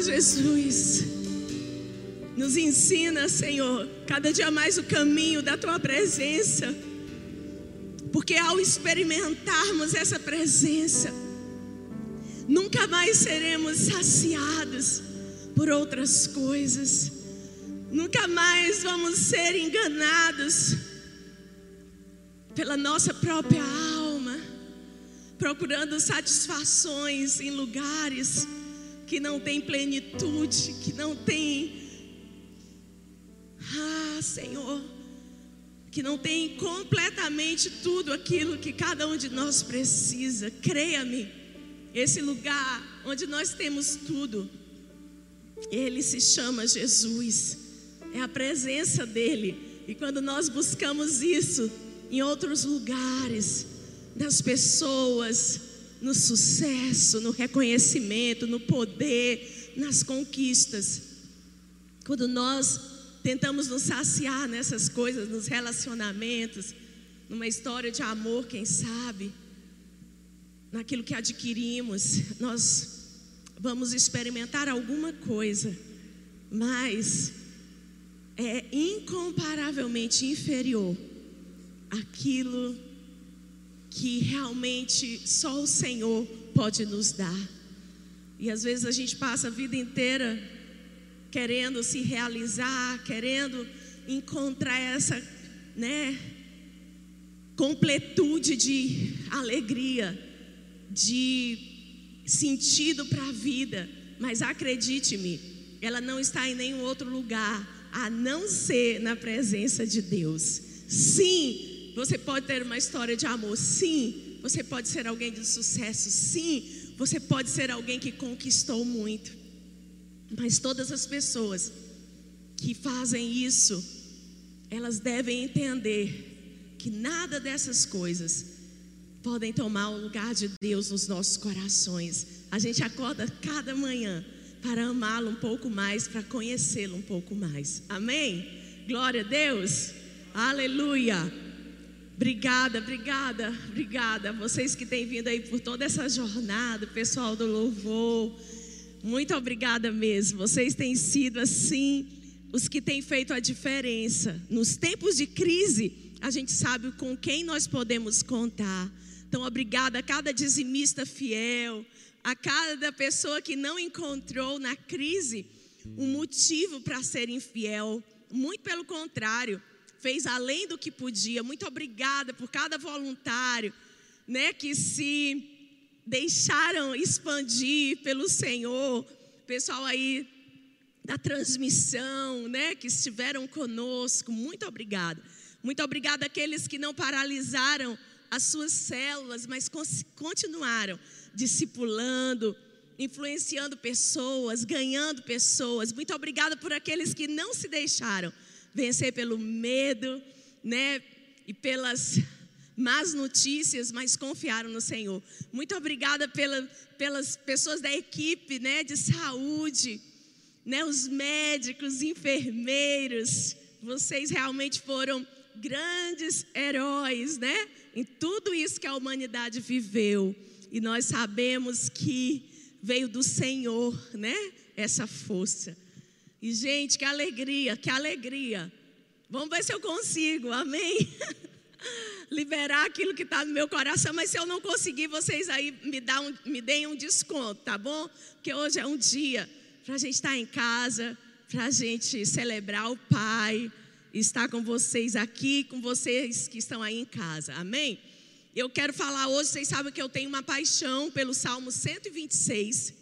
Jesus. Nos ensina, Senhor, cada dia mais o caminho da tua presença. Porque ao experimentarmos essa presença, nunca mais seremos saciados por outras coisas. Nunca mais vamos ser enganados pela nossa própria alma, procurando satisfações em lugares que não tem plenitude, que não tem ah, Senhor, que não tem completamente tudo aquilo que cada um de nós precisa. Creia-me, esse lugar onde nós temos tudo, ele se chama Jesus, é a presença dele. E quando nós buscamos isso em outros lugares, nas pessoas, no sucesso, no reconhecimento, no poder, nas conquistas, quando nós tentamos nos saciar nessas coisas, nos relacionamentos, numa história de amor, quem sabe, naquilo que adquirimos, nós vamos experimentar alguma coisa, mas é incomparavelmente inferior àquilo que realmente só o Senhor pode nos dar. E às vezes a gente passa a vida inteira querendo se realizar, querendo encontrar essa, né, completude de alegria, de sentido para a vida, mas acredite-me, ela não está em nenhum outro lugar a não ser na presença de Deus. Sim, você pode ter uma história de amor, sim, você pode ser alguém de sucesso, sim, você pode ser alguém que conquistou muito, mas todas as pessoas que fazem isso, elas devem entender que nada dessas coisas podem tomar o lugar de Deus nos nossos corações. A gente acorda cada manhã para amá-lo um pouco mais, para conhecê-lo um pouco mais. Amém? Glória a Deus. Aleluia. Obrigada, obrigada, obrigada. Vocês que têm vindo aí por toda essa jornada, pessoal do louvor. Muito obrigada mesmo. Vocês têm sido assim os que têm feito a diferença. Nos tempos de crise, a gente sabe com quem nós podemos contar. Então, obrigada a cada dizimista fiel, a cada pessoa que não encontrou na crise um motivo para ser infiel. Muito pelo contrário, fez além do que podia. Muito obrigada por cada voluntário, né, que se deixaram expandir pelo Senhor. Pessoal aí da transmissão, né, que estiveram conosco. Muito obrigada. Muito obrigada àqueles que não paralisaram as suas células, mas continuaram discipulando, influenciando pessoas, ganhando pessoas. Muito obrigada por aqueles que não se deixaram vencer pelo medo, né? E pelas más notícias, mas confiaram no Senhor. Muito obrigada pela, pelas pessoas da equipe, né, de saúde, né, os médicos, enfermeiros. Vocês realmente foram grandes heróis, né? em tudo isso que a humanidade viveu. E nós sabemos que veio do Senhor, né? Essa força. E, gente, que alegria, que alegria. Vamos ver se eu consigo, amém? Liberar aquilo que está no meu coração, mas se eu não conseguir, vocês aí me, dá um, me deem um desconto, tá bom? Porque hoje é um dia para a gente estar tá em casa, para a gente celebrar o Pai, estar com vocês aqui, com vocês que estão aí em casa. Amém? Eu quero falar hoje, vocês sabem que eu tenho uma paixão pelo Salmo 126.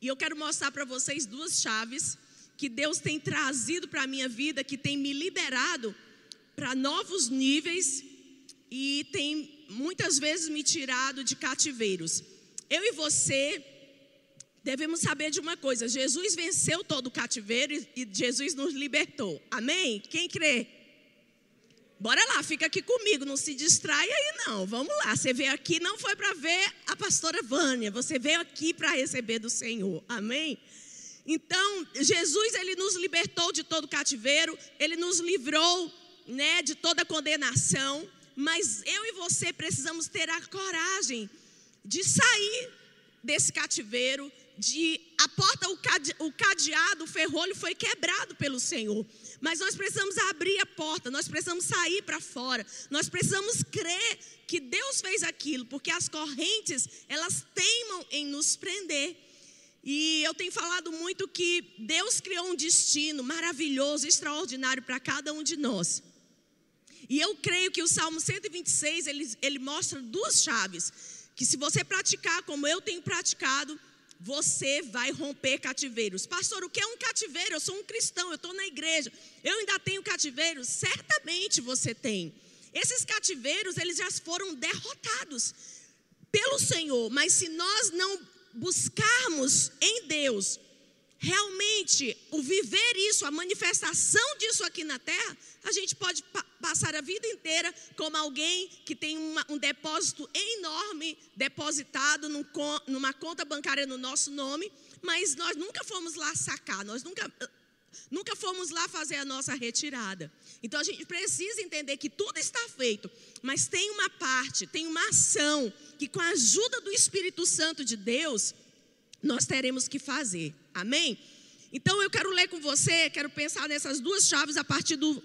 E eu quero mostrar para vocês duas chaves que Deus tem trazido para a minha vida, que tem me liberado para novos níveis e tem muitas vezes me tirado de cativeiros. Eu e você devemos saber de uma coisa: Jesus venceu todo o cativeiro e Jesus nos libertou. Amém? Quem crê? Bora lá, fica aqui comigo, não se distrai aí não. Vamos lá, você veio aqui não foi para ver a pastora Vânia, você veio aqui para receber do Senhor. Amém? Então, Jesus ele nos libertou de todo cativeiro, ele nos livrou, né, de toda condenação, mas eu e você precisamos ter a coragem de sair desse cativeiro, de a porta, o, cade, o cadeado, o ferrolho foi quebrado pelo Senhor. Mas nós precisamos abrir a porta, nós precisamos sair para fora, nós precisamos crer que Deus fez aquilo, porque as correntes, elas teimam em nos prender. E eu tenho falado muito que Deus criou um destino maravilhoso, extraordinário para cada um de nós. E eu creio que o Salmo 126, ele, ele mostra duas chaves. Que se você praticar como eu tenho praticado, você vai romper cativeiros. Pastor, o que é um cativeiro? Eu sou um cristão, eu estou na igreja. Eu ainda tenho cativeiro? Certamente você tem. Esses cativeiros, eles já foram derrotados pelo Senhor. Mas se nós não buscarmos em Deus realmente o viver isso, a manifestação disso aqui na terra, a gente pode pa passar a vida inteira como alguém que tem uma, um depósito enorme depositado num, numa conta bancária no nosso nome, mas nós nunca fomos lá sacar, nós nunca, nunca fomos lá fazer a nossa retirada. Então a gente precisa entender que tudo está feito, mas tem uma parte, tem uma ação que com a ajuda do Espírito Santo de Deus, nós teremos que fazer. Amém? Então eu quero ler com você, quero pensar nessas duas chaves a partir do,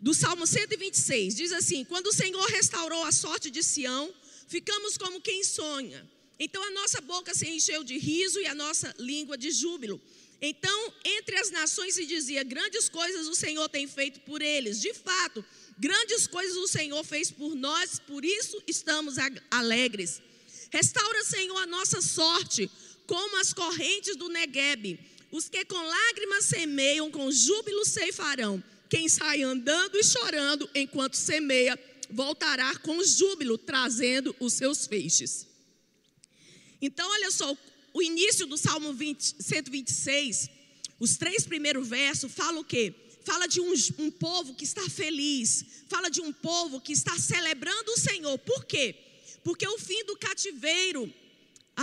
do Salmo 126. Diz assim: Quando o Senhor restaurou a sorte de Sião, ficamos como quem sonha. Então a nossa boca se encheu de riso e a nossa língua de júbilo. Então, entre as nações se dizia: Grandes coisas o Senhor tem feito por eles. De fato, grandes coisas o Senhor fez por nós, por isso estamos alegres. Restaura, Senhor, a nossa sorte como as correntes do Negueb. Os que com lágrimas semeiam, com júbilo ceifarão. Quem sai andando e chorando enquanto semeia, voltará com júbilo, trazendo os seus feixes. Então, olha só, o início do Salmo 20, 126, os três primeiros versos, fala o quê? Fala de um, um povo que está feliz, fala de um povo que está celebrando o Senhor. Por quê? Porque o fim do cativeiro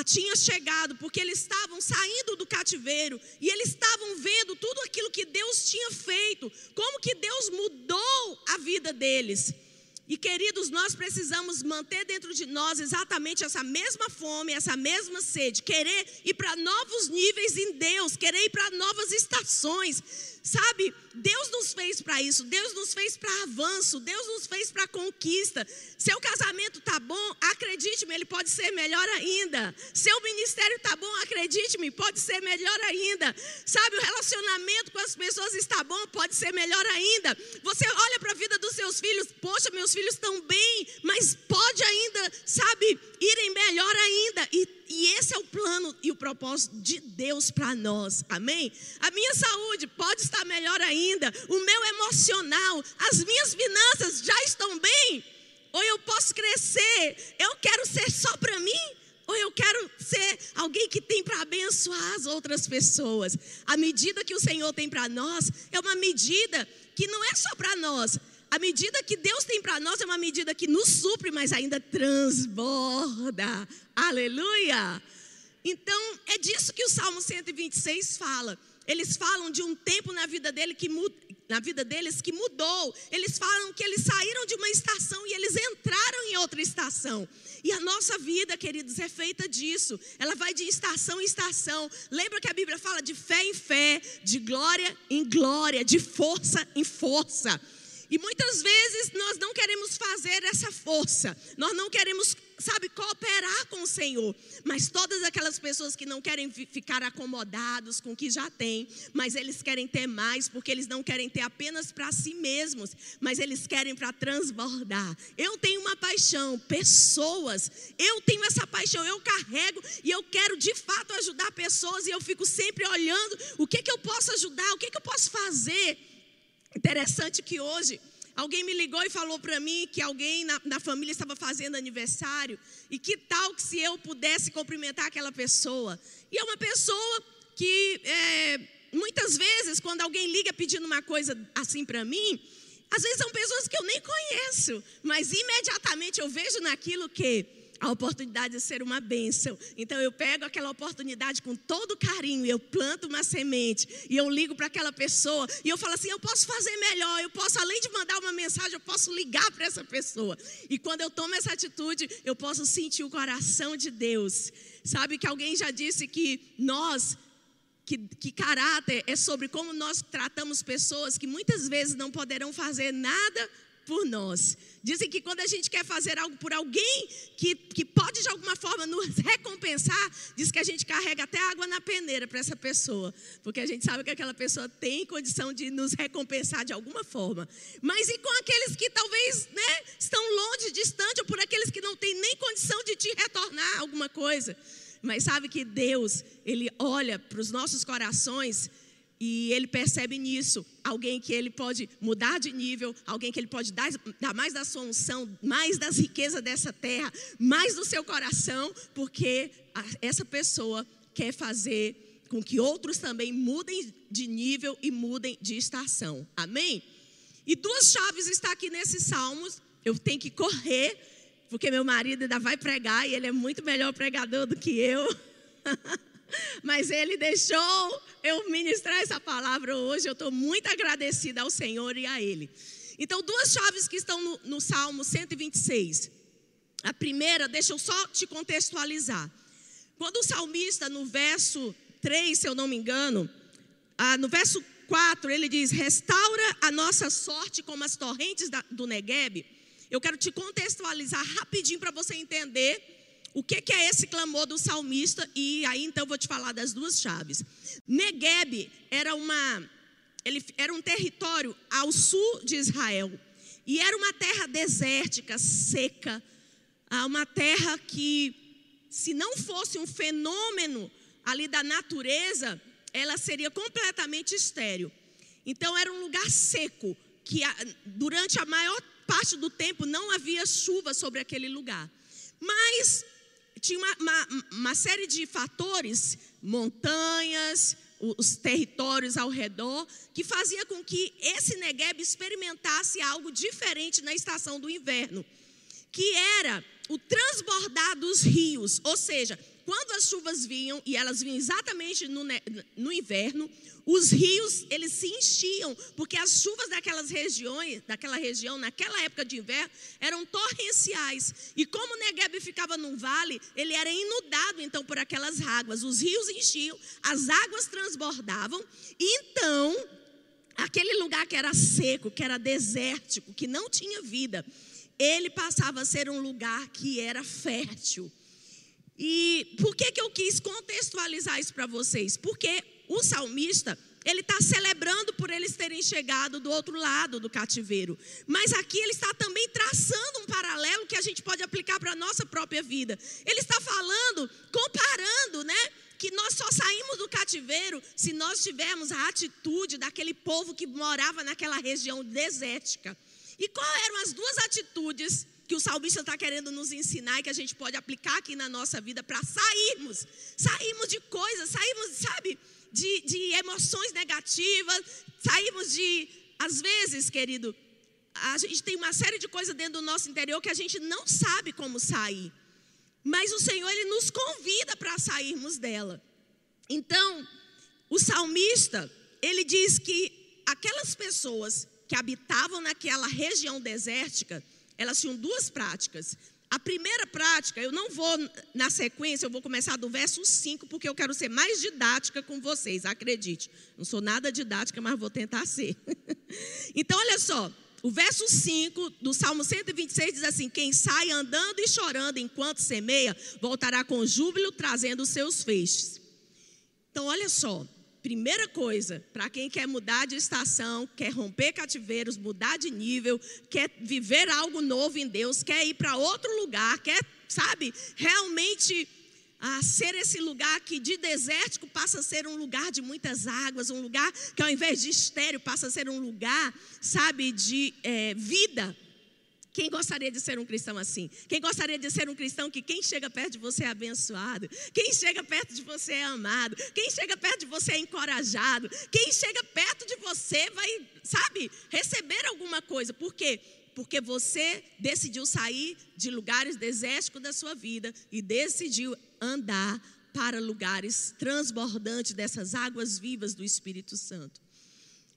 tinha chegado, porque eles estavam saindo do cativeiro e eles estavam vendo tudo aquilo que Deus tinha feito, como que Deus mudou a vida deles. E queridos, nós precisamos manter dentro de nós exatamente essa mesma fome, essa mesma sede, querer ir para novos níveis em Deus, querer ir para novas estações. Sabe, Deus nos fez para isso, Deus nos fez para avanço, Deus nos fez para conquista. Seu casamento tá bom, acredite-me, ele pode ser melhor ainda. Seu ministério tá bom, acredite-me, pode ser melhor ainda. Sabe, o relacionamento com as pessoas está bom, pode ser melhor ainda. Você olha para a vida dos seus filhos, poxa, meus filhos estão bem, mas pode ainda, sabe, irem melhor ainda. E e esse é o plano e o propósito de Deus para nós, amém? A minha saúde pode estar melhor ainda, o meu emocional, as minhas finanças já estão bem, ou eu posso crescer, eu quero ser só para mim, ou eu quero ser alguém que tem para abençoar as outras pessoas. A medida que o Senhor tem para nós é uma medida que não é só para nós, a medida que Deus tem para nós é uma medida que nos supre, mas ainda transborda. Aleluia! Então, é disso que o Salmo 126 fala. Eles falam de um tempo na vida, dele que, na vida deles que mudou. Eles falam que eles saíram de uma estação e eles entraram em outra estação. E a nossa vida, queridos, é feita disso. Ela vai de estação em estação. Lembra que a Bíblia fala de fé em fé, de glória em glória, de força em força. E muitas vezes nós não queremos fazer essa força, nós não queremos, sabe, cooperar com o Senhor. Mas todas aquelas pessoas que não querem ficar acomodados com o que já têm, mas eles querem ter mais, porque eles não querem ter apenas para si mesmos, mas eles querem para transbordar. Eu tenho uma paixão, pessoas, eu tenho essa paixão, eu carrego e eu quero de fato ajudar pessoas e eu fico sempre olhando o que, que eu posso ajudar, o que, que eu posso fazer. Interessante que hoje alguém me ligou e falou para mim que alguém na, na, família estava fazendo aniversário e que tal que se eu pudesse cumprimentar aquela pessoa. E é uma pessoa que é, muitas vezes quando alguém liga pedindo uma coisa assim para mim, às vezes são pessoas que eu nem conheço, mas imediatamente eu vejo naquilo que a oportunidade de ser uma bênção. Então eu pego aquela oportunidade com todo carinho, eu planto uma semente e eu ligo para aquela pessoa e eu falo assim: eu posso fazer melhor, eu posso, além de mandar uma mensagem, eu posso ligar para essa pessoa. E quando eu tomo essa atitude, eu posso sentir o coração de Deus. Sabe que alguém já disse que nós que, que, caráter é sobre como nós tratamos pessoas que muitas vezes não poderão fazer nada por nós. Dizem que quando a gente quer fazer algo por alguém que, que pode de alguma forma nos recompensar, diz que a gente carrega até água na peneira para essa pessoa, porque a gente sabe que aquela pessoa tem condição de nos recompensar de alguma forma. Mas e com aqueles que talvez né, estão longe, distante, ou por aqueles que não têm nem condição de te retornar alguma coisa? Mas sabe que Deus, Ele olha para os nossos corações e ele percebe nisso alguém que ele pode mudar de nível, alguém que ele pode dar, dar, mais da sua unção, mais das riquezas dessa terra, mais do seu coração, porque essa pessoa quer fazer com que outros também mudem de nível e mudem de estação. Amém? E duas chaves estão aqui nesses salmos. Eu tenho que correr, porque meu marido ainda vai pregar e ele é muito melhor pregador do que eu. Mas ele deixou eu ministrar essa palavra hoje. Eu estou muito agradecida ao Senhor e a Ele. Então, duas chaves que estão no, no Salmo 126. A primeira, deixa eu só te contextualizar. Quando o salmista, no verso 3, se eu não me engano, ah, no verso 4, ele diz: Restaura a nossa sorte como as torrentes da, do Negueb. Eu quero te contextualizar rapidinho para você entender o que, é esse clamor do salmista? E aí então vou te falar das duas chaves. Negueb era uma ele era um território ao sul de Israel e era uma terra desértica, seca, ah, uma terra que se não fosse um fenômeno ali da natureza, ela seria completamente estéril. Então era um lugar seco que durante a maior parte do tempo não havia chuva sobre aquele lugar. Mas tinha uma, uma, uma série de fatores, montanhas, os territórios ao redor, que fazia com que esse Negueb experimentasse algo diferente na estação do inverno, que era o transbordar dos rios, ou seja, quando as chuvas vinham, e elas vinham exatamente no, no inverno, os rios, eles se enchiam, porque as chuvas daquelas regiões, daquela região, naquela época de inverno, eram torrenciais. E como o Negev ficava num vale, ele era inundado então por aquelas águas. Os rios enchiam, as águas transbordavam, e então aquele lugar que era seco, que era desértico, que não tinha vida, ele passava a ser um lugar que era fértil. E por que, que eu quis contextualizar isso para vocês? Porque o salmista, ele está celebrando por eles terem chegado do outro lado do cativeiro. Mas aqui ele está também traçando um paralelo que a gente pode aplicar para a nossa própria vida. Ele está falando, comparando, né? Que nós só saímos do cativeiro se nós tivermos a atitude daquele povo que morava naquela região desértica. E quais eram as duas atitudes que o salmista está querendo nos ensinar e que a gente pode aplicar aqui na nossa vida para sairmos, sairmos de coisas, sairmos, sabe, de, de emoções negativas, sairmos de, às vezes, querido, a gente tem uma série de coisas dentro do nosso interior que a gente não sabe como sair. Mas o Senhor, Ele nos convida para sairmos dela. Então, o salmista, ele diz que aquelas pessoas que habitavam naquela região desértica, elas tinham duas práticas. A primeira prática, eu não vou na sequência, eu vou começar do verso 5, porque eu quero ser mais didática com vocês, acredite. Não sou nada didática, mas vou tentar ser. então, olha só, o verso 5 do Salmo 126 diz assim: Quem sai andando e chorando enquanto semeia, voltará com júbilo, trazendo os seus feixes. Então, olha só, Primeira coisa, para quem quer mudar de estação, quer romper cativeiros, mudar de nível, quer viver algo novo em Deus, quer ir para outro lugar, quer, sabe, realmente a ser esse lugar que de desértico passa a ser um lugar de muitas águas, um lugar que ao invés de estéreo passa a ser um lugar, sabe, de é, vida. Quem gostaria de ser um cristão assim? Quem gostaria de ser um cristão que quem chega perto de você é abençoado? Quem chega perto de você é amado? Quem chega perto de você é encorajado? Quem chega perto de você vai, sabe, receber alguma coisa? Por quê? Porque você decidiu sair de lugares desérticos da sua vida e decidiu andar para lugares transbordantes dessas águas vivas do Espírito Santo.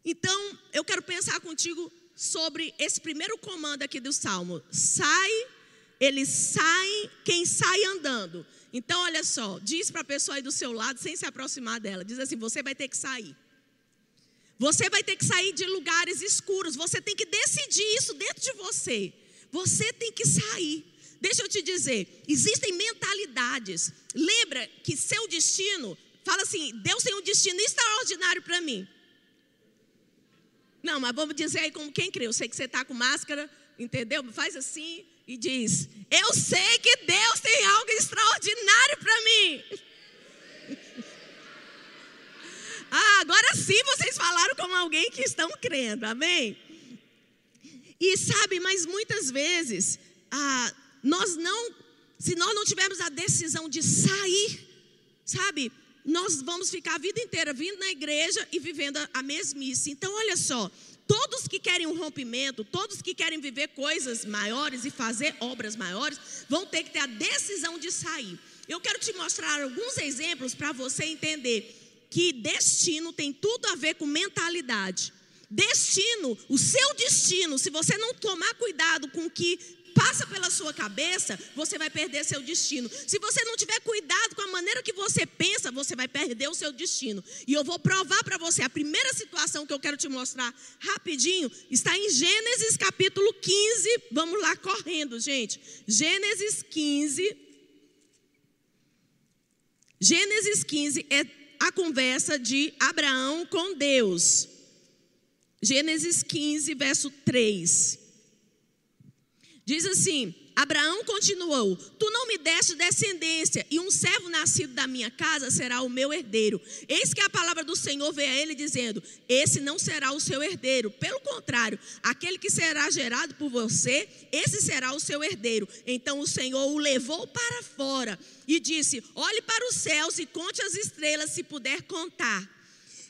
Então, eu quero pensar contigo sobre esse primeiro comando aqui do Salmo. Sai, eles saem, quem sai andando. Então, olha só, diz para a pessoa aí do seu lado, sem se aproximar dela, diz assim: você vai ter que sair. Você vai ter que sair de lugares escuros. Você tem que decidir isso dentro de você. Você tem que sair. Deixa eu te dizer, existem mentalidades. Lembra que seu destino, fala assim: Deus tem um destino extraordinário para mim. Não, mas vamos dizer aí como quem crê. Eu sei que você está com máscara, entendeu? Faz assim e diz: Eu sei que Deus tem algo extraordinário para mim. ah, agora sim vocês falaram como alguém que estão crendo, amém? E sabe, mas muitas vezes, ah, nós não, se nós não tivermos a decisão de sair, sabe, nós vamos ficar a vida inteira vindo na igreja e vivendo a mesmice. Então, olha só, todos que querem um rompimento, todos que querem viver coisas maiores e fazer obras maiores, vão ter que ter a decisão de sair. Eu quero te mostrar alguns exemplos para você entender que destino tem tudo a ver com mentalidade. Destino, o seu destino, se você não tomar cuidado com o que passa pela sua cabeça, você vai perder seu destino. Se você não tiver cuidado com a maneira que você pensa, você vai perder o seu destino. E eu vou provar para você a primeira situação que eu quero te mostrar rapidinho está em Gênesis capítulo 15. Vamos lá correndo, gente. Gênesis 15. Gênesis 15 é a conversa de Abraão com Deus. Gênesis 15, verso 3. Diz assim: Abraão continuou: Tu não me deste descendência, e um servo nascido da minha casa será o meu herdeiro. Eis que a palavra do Senhor veio a ele dizendo: Esse não será o seu herdeiro. Pelo contrário, aquele que será gerado por você, esse será o seu herdeiro. Então o Senhor o levou para fora e disse: Olhe para os céus e conte as estrelas, se puder contar.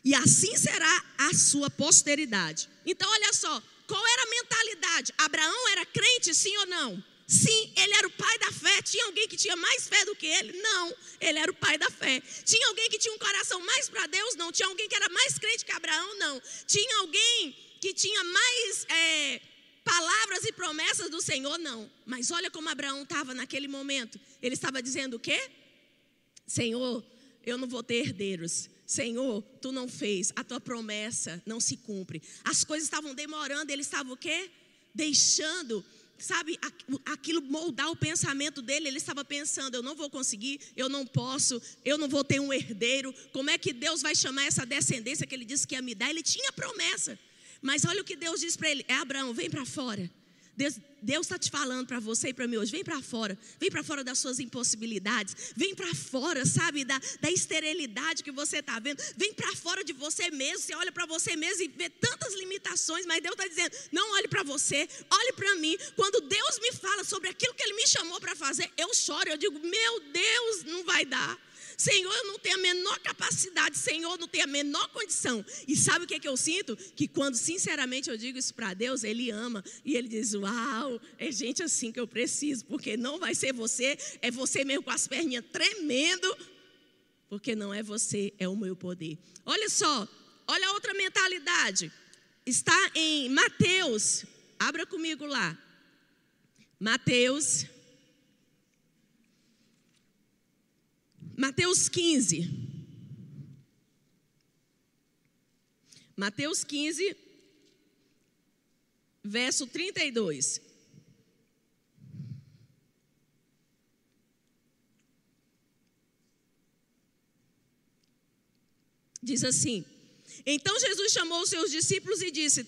E assim será a sua posteridade. Então, olha só, qual era a mentalidade? Abraão era crente, sim ou não? Sim, ele era o pai da fé. Tinha alguém que tinha mais fé do que ele? Não, ele era o pai da fé. Tinha alguém que tinha um coração mais para Deus? Não. Tinha alguém que era mais crente que Abraão? Não. Tinha alguém que tinha mais é, palavras e promessas do Senhor? Não. Mas olha como Abraão estava naquele momento. Ele estava dizendo o quê? Senhor, eu não vou ter herdeiros. Senhor, tu não fez, a tua promessa não se cumpre. As coisas estavam demorando, ele estava o quê? Deixando, sabe, aquilo moldar o pensamento dele. Ele estava pensando: eu não vou conseguir, eu não posso, eu não vou ter um herdeiro. Como é que Deus vai chamar essa descendência que ele disse que ia me dar? Ele tinha promessa. Mas olha o que Deus diz para ele: é Abraão, vem para fora. Deus está te falando para você e para mim hoje. Vem para fora. Vem para fora das suas impossibilidades. Vem para fora, sabe, da, da esterilidade que você está vendo. Vem para fora de você mesmo. Você olha para você mesmo e vê tantas limitações. Mas Deus está dizendo: não olhe para você, olhe para mim. Quando Deus me fala sobre aquilo que Ele me chamou para fazer, eu choro. Eu digo: meu Deus, não vai dar. Senhor, eu não tenho a menor capacidade, Senhor, eu não tenho a menor condição. E sabe o que, é que eu sinto? Que quando sinceramente eu digo isso para Deus, Ele ama e Ele diz: Uau, é gente assim que eu preciso, porque não vai ser você, é você mesmo com as perninhas tremendo, porque não é você, é o meu poder. Olha só, olha outra mentalidade. Está em Mateus, abra comigo lá. Mateus Mateus 15. Mateus 15, verso 32. Diz assim: Então Jesus chamou os seus discípulos e disse: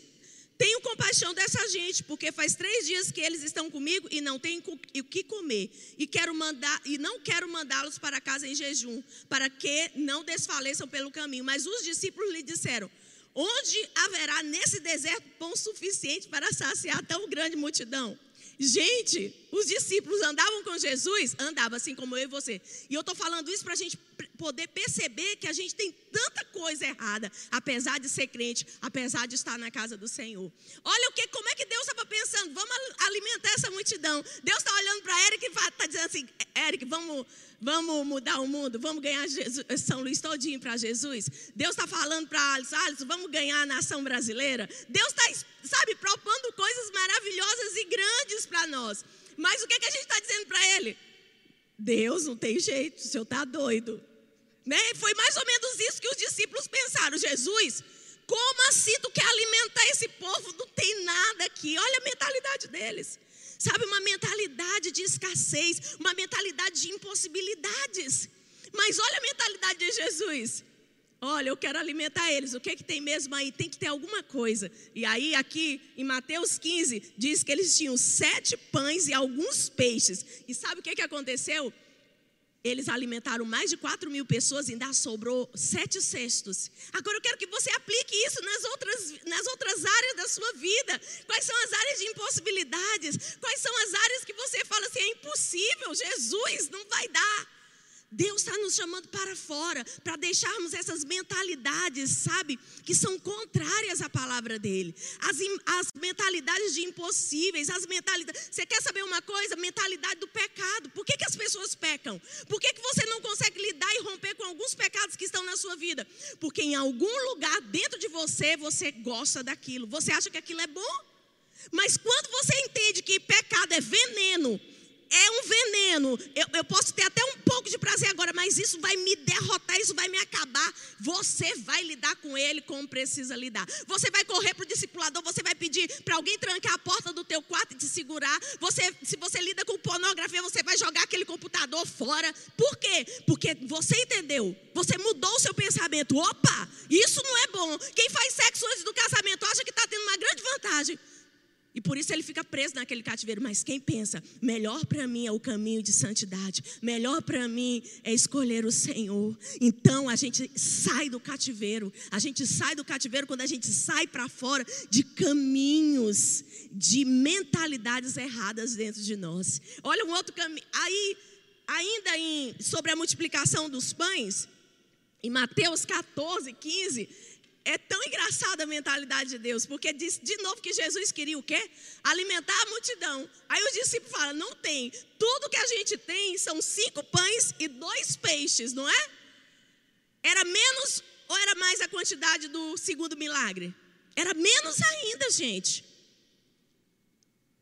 tenho compaixão dessa gente, porque faz três dias que eles estão comigo e não têm o que comer. E, quero mandar, e não quero mandá-los para casa em jejum, para que não desfaleçam pelo caminho. Mas os discípulos lhe disseram: Onde haverá nesse deserto pão suficiente para saciar tão grande multidão? Gente, os discípulos andavam com Jesus? Andavam assim como eu e você. E eu estou falando isso para a gente poder perceber que a gente tem tanta coisa errada, apesar de ser crente, apesar de estar na casa do Senhor. Olha o que, como é que Deus estava pensando, vamos alimentar essa multidão. Deus está olhando para Eric e está dizendo assim, Eric, vamos, vamos mudar o mundo, vamos ganhar Jesus, São Luís todinho para Jesus. Deus está falando para Alisson, Alisson, vamos ganhar a nação brasileira. Deus está, sabe, propondo coisas maravilhosas e grandes para nós. Mas o que, que a gente está dizendo para ele? Deus não tem jeito, o senhor está doido. Né? Foi mais ou menos isso que os discípulos pensaram. Jesus, como assim tu quer alimentar esse povo? Não tem nada aqui. Olha a mentalidade deles. Sabe, uma mentalidade de escassez, uma mentalidade de impossibilidades. Mas olha a mentalidade de Jesus. Olha, eu quero alimentar eles. O que, que tem mesmo aí? Tem que ter alguma coisa. E aí, aqui em Mateus 15, diz que eles tinham sete pães e alguns peixes. E sabe o que, que aconteceu? Eles alimentaram mais de 4 mil pessoas e ainda sobrou sete cestos. Agora eu quero que você aplique isso nas outras, nas outras áreas da sua vida. Quais são as áreas de impossibilidades? Quais são as áreas que você fala assim: é impossível, Jesus, não vai dar. Deus está nos chamando para fora, para deixarmos essas mentalidades, sabe, que são contrárias à palavra dele. As, as mentalidades de impossíveis, as mentalidades. Você quer saber uma coisa? Mentalidade do pecado. Por que, que as pessoas pecam? Por que, que você não consegue lidar e romper com alguns pecados que estão na sua vida? Porque em algum lugar dentro de você, você gosta daquilo. Você acha que aquilo é bom? Mas quando você entende que pecado é veneno, é um veneno. Eu, eu, posso ter até um pouco de prazer agora, mas isso vai me derrotar, isso vai me acabar. Você vai lidar com ele como precisa lidar. Você vai correr para o discipulador, você vai pedir para alguém trancar a porta do teu quarto e te segurar. Você, se você lida com pornografia, você vai jogar aquele computador fora. Por quê? Porque você entendeu. Você mudou o seu pensamento. Opa, isso não é bom. Quem faz sexo antes do casamento acha que está tendo uma grande vantagem. E por isso ele fica preso naquele cativeiro. Mas quem pensa, melhor para mim é o caminho de santidade, melhor para mim é escolher o Senhor. Então a gente sai do cativeiro, a gente sai do cativeiro quando a gente sai para fora de caminhos, de mentalidades erradas dentro de nós. Olha um outro caminho. Aí, ainda em, sobre a multiplicação dos pães, em Mateus 14, 15 é tão engraçada a mentalidade de Deus, porque diz de novo que Jesus queria o quê? Alimentar a multidão. Aí os discípulos falam: não tem. Tudo que a gente tem são cinco pães e dois peixes, não é? Era menos ou era mais a quantidade do segundo milagre? Era menos ainda, gente.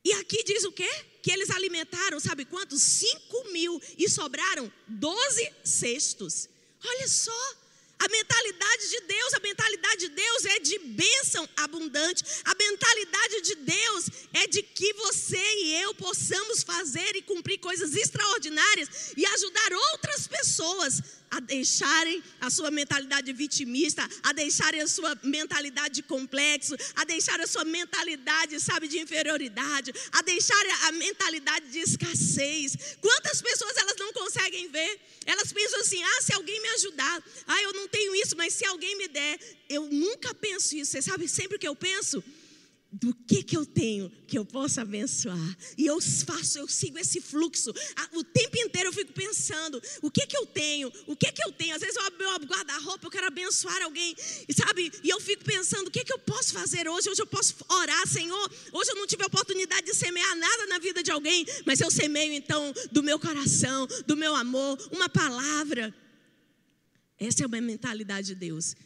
E aqui diz o quê? Que eles alimentaram, sabe quantos? Cinco mil e sobraram doze cestos. Olha só. A mentalidade de Deus, a mentalidade de Deus é de bênção abundante. A mentalidade de Deus é de que você e eu possamos fazer e cumprir coisas extraordinárias e ajudar outras pessoas a deixarem a sua mentalidade vitimista, a deixarem a sua mentalidade de complexo, a deixarem a sua mentalidade, sabe, de inferioridade, a deixarem a mentalidade de escassez. Quantas pessoas elas não conseguem ver? Elas pensam assim: ah, se alguém me ajudar, ah, eu não tenho isso, mas se alguém me der, eu nunca penso isso. Você sabe sempre que eu penso? Do que que eu tenho que eu possa abençoar. E eu faço, eu sigo esse fluxo. O tempo inteiro eu fico pensando, o que que eu tenho? O que que eu tenho? Às vezes eu abro meu guarda-roupa, eu quero abençoar alguém, e sabe? E eu fico pensando, o que que eu posso fazer hoje? Hoje eu posso orar, Senhor. Hoje eu não tive a oportunidade de semear nada na vida de alguém, mas eu semeio então do meu coração, do meu amor, uma palavra. Essa é uma mentalidade de Deus.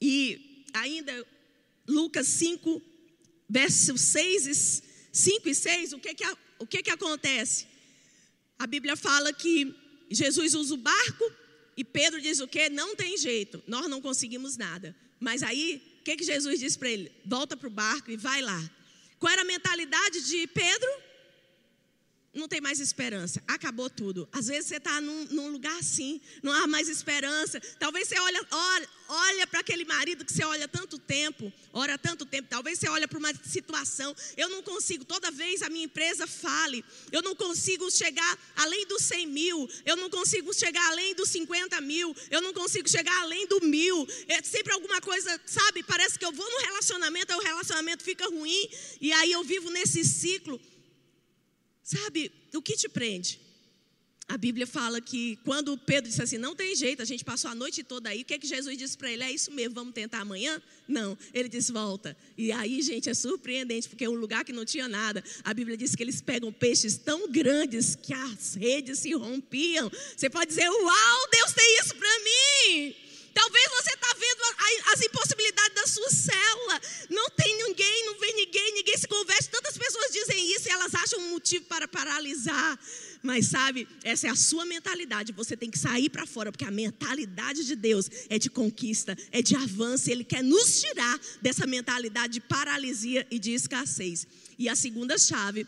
E ainda Lucas 5 versos 6 e 5 e 6, o que que, o que que acontece? A Bíblia fala que Jesus usa o barco e Pedro diz o que? Não tem jeito, nós não conseguimos nada. Mas aí, o que, que Jesus diz para ele? Volta para o barco e vai lá. Qual era a mentalidade de Pedro? Não tem mais esperança, acabou tudo. Às vezes você está num, num, lugar assim, não há mais esperança. Talvez você olha, olha, olha para aquele marido que você olha tanto tempo, ora tanto tempo. Talvez você olha para uma situação, eu não consigo, toda vez a minha empresa fale, eu não consigo chegar além dos 100 mil, eu não consigo chegar além dos 50 mil, eu não consigo chegar além do mil. É sempre alguma coisa, sabe? Parece que eu vou no relacionamento, aí o relacionamento fica ruim, e aí eu vivo nesse ciclo. Sabe, o que te prende? a Bíblia fala que quando Pedro disse assim, não tem jeito, a gente passou a noite toda aí, o que, é que Jesus disse para ele? É isso mesmo, vamos tentar amanhã? Não, ele disse, volta. E aí, gente, é surpreendente, porque é um lugar que não tinha nada. A Bíblia diz que eles pegam peixes tão grandes que as redes se rompiam. Você pode dizer, uau, Deus tem isso para mim. Talvez você está vendo as impossibilidades da sua célula. Não tem ninguém, não vem ninguém, ninguém se converte. Tantas pessoas dizem isso e elas acham um motivo para paralisar. Mas sabe, essa é a sua mentalidade. Você tem que sair para fora, porque a mentalidade de Deus é de conquista, é de avanço. Ele quer nos tirar dessa mentalidade de paralisia e de escassez. E a segunda chave,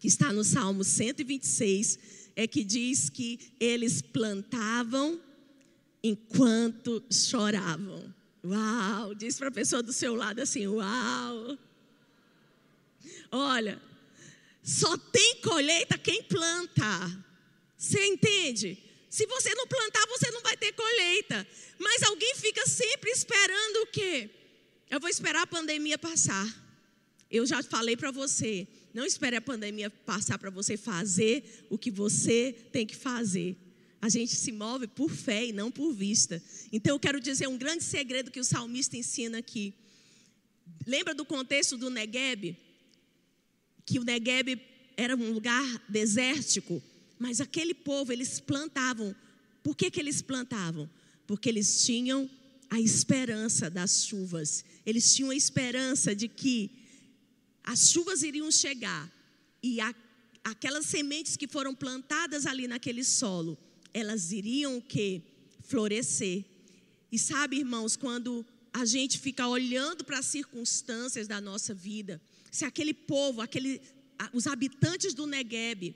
que está no Salmo 126, é que diz que eles plantavam enquanto choravam. Uau! Diz para a pessoa do seu lado assim: Uau! Olha, só tem colheita quem planta. Você entende? Se você não plantar, você não vai ter colheita. Mas alguém fica sempre esperando o quê? Eu vou esperar a pandemia passar. Eu já falei para você, não espere a pandemia passar para você fazer o que você tem que fazer. A gente se move por fé e não por vista. Então eu quero dizer um grande segredo que o salmista ensina aqui. Lembra do contexto do Negueb? que o Negueb era um lugar desértico, mas aquele povo, eles plantavam. Por que, que eles plantavam? Porque eles tinham a esperança das chuvas. Eles tinham a esperança de que as chuvas iriam chegar e a, aquelas sementes que foram plantadas ali naquele solo, elas iriam que florescer. E sabe, irmãos, quando a gente fica olhando para as circunstâncias da nossa vida, se aquele povo, aquele, os habitantes do Negueb,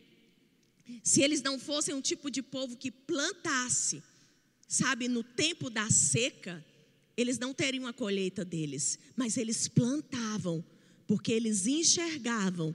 se eles não fossem um tipo de povo que plantasse, sabe, no tempo da seca, eles não teriam a colheita deles, mas eles plantavam, porque eles enxergavam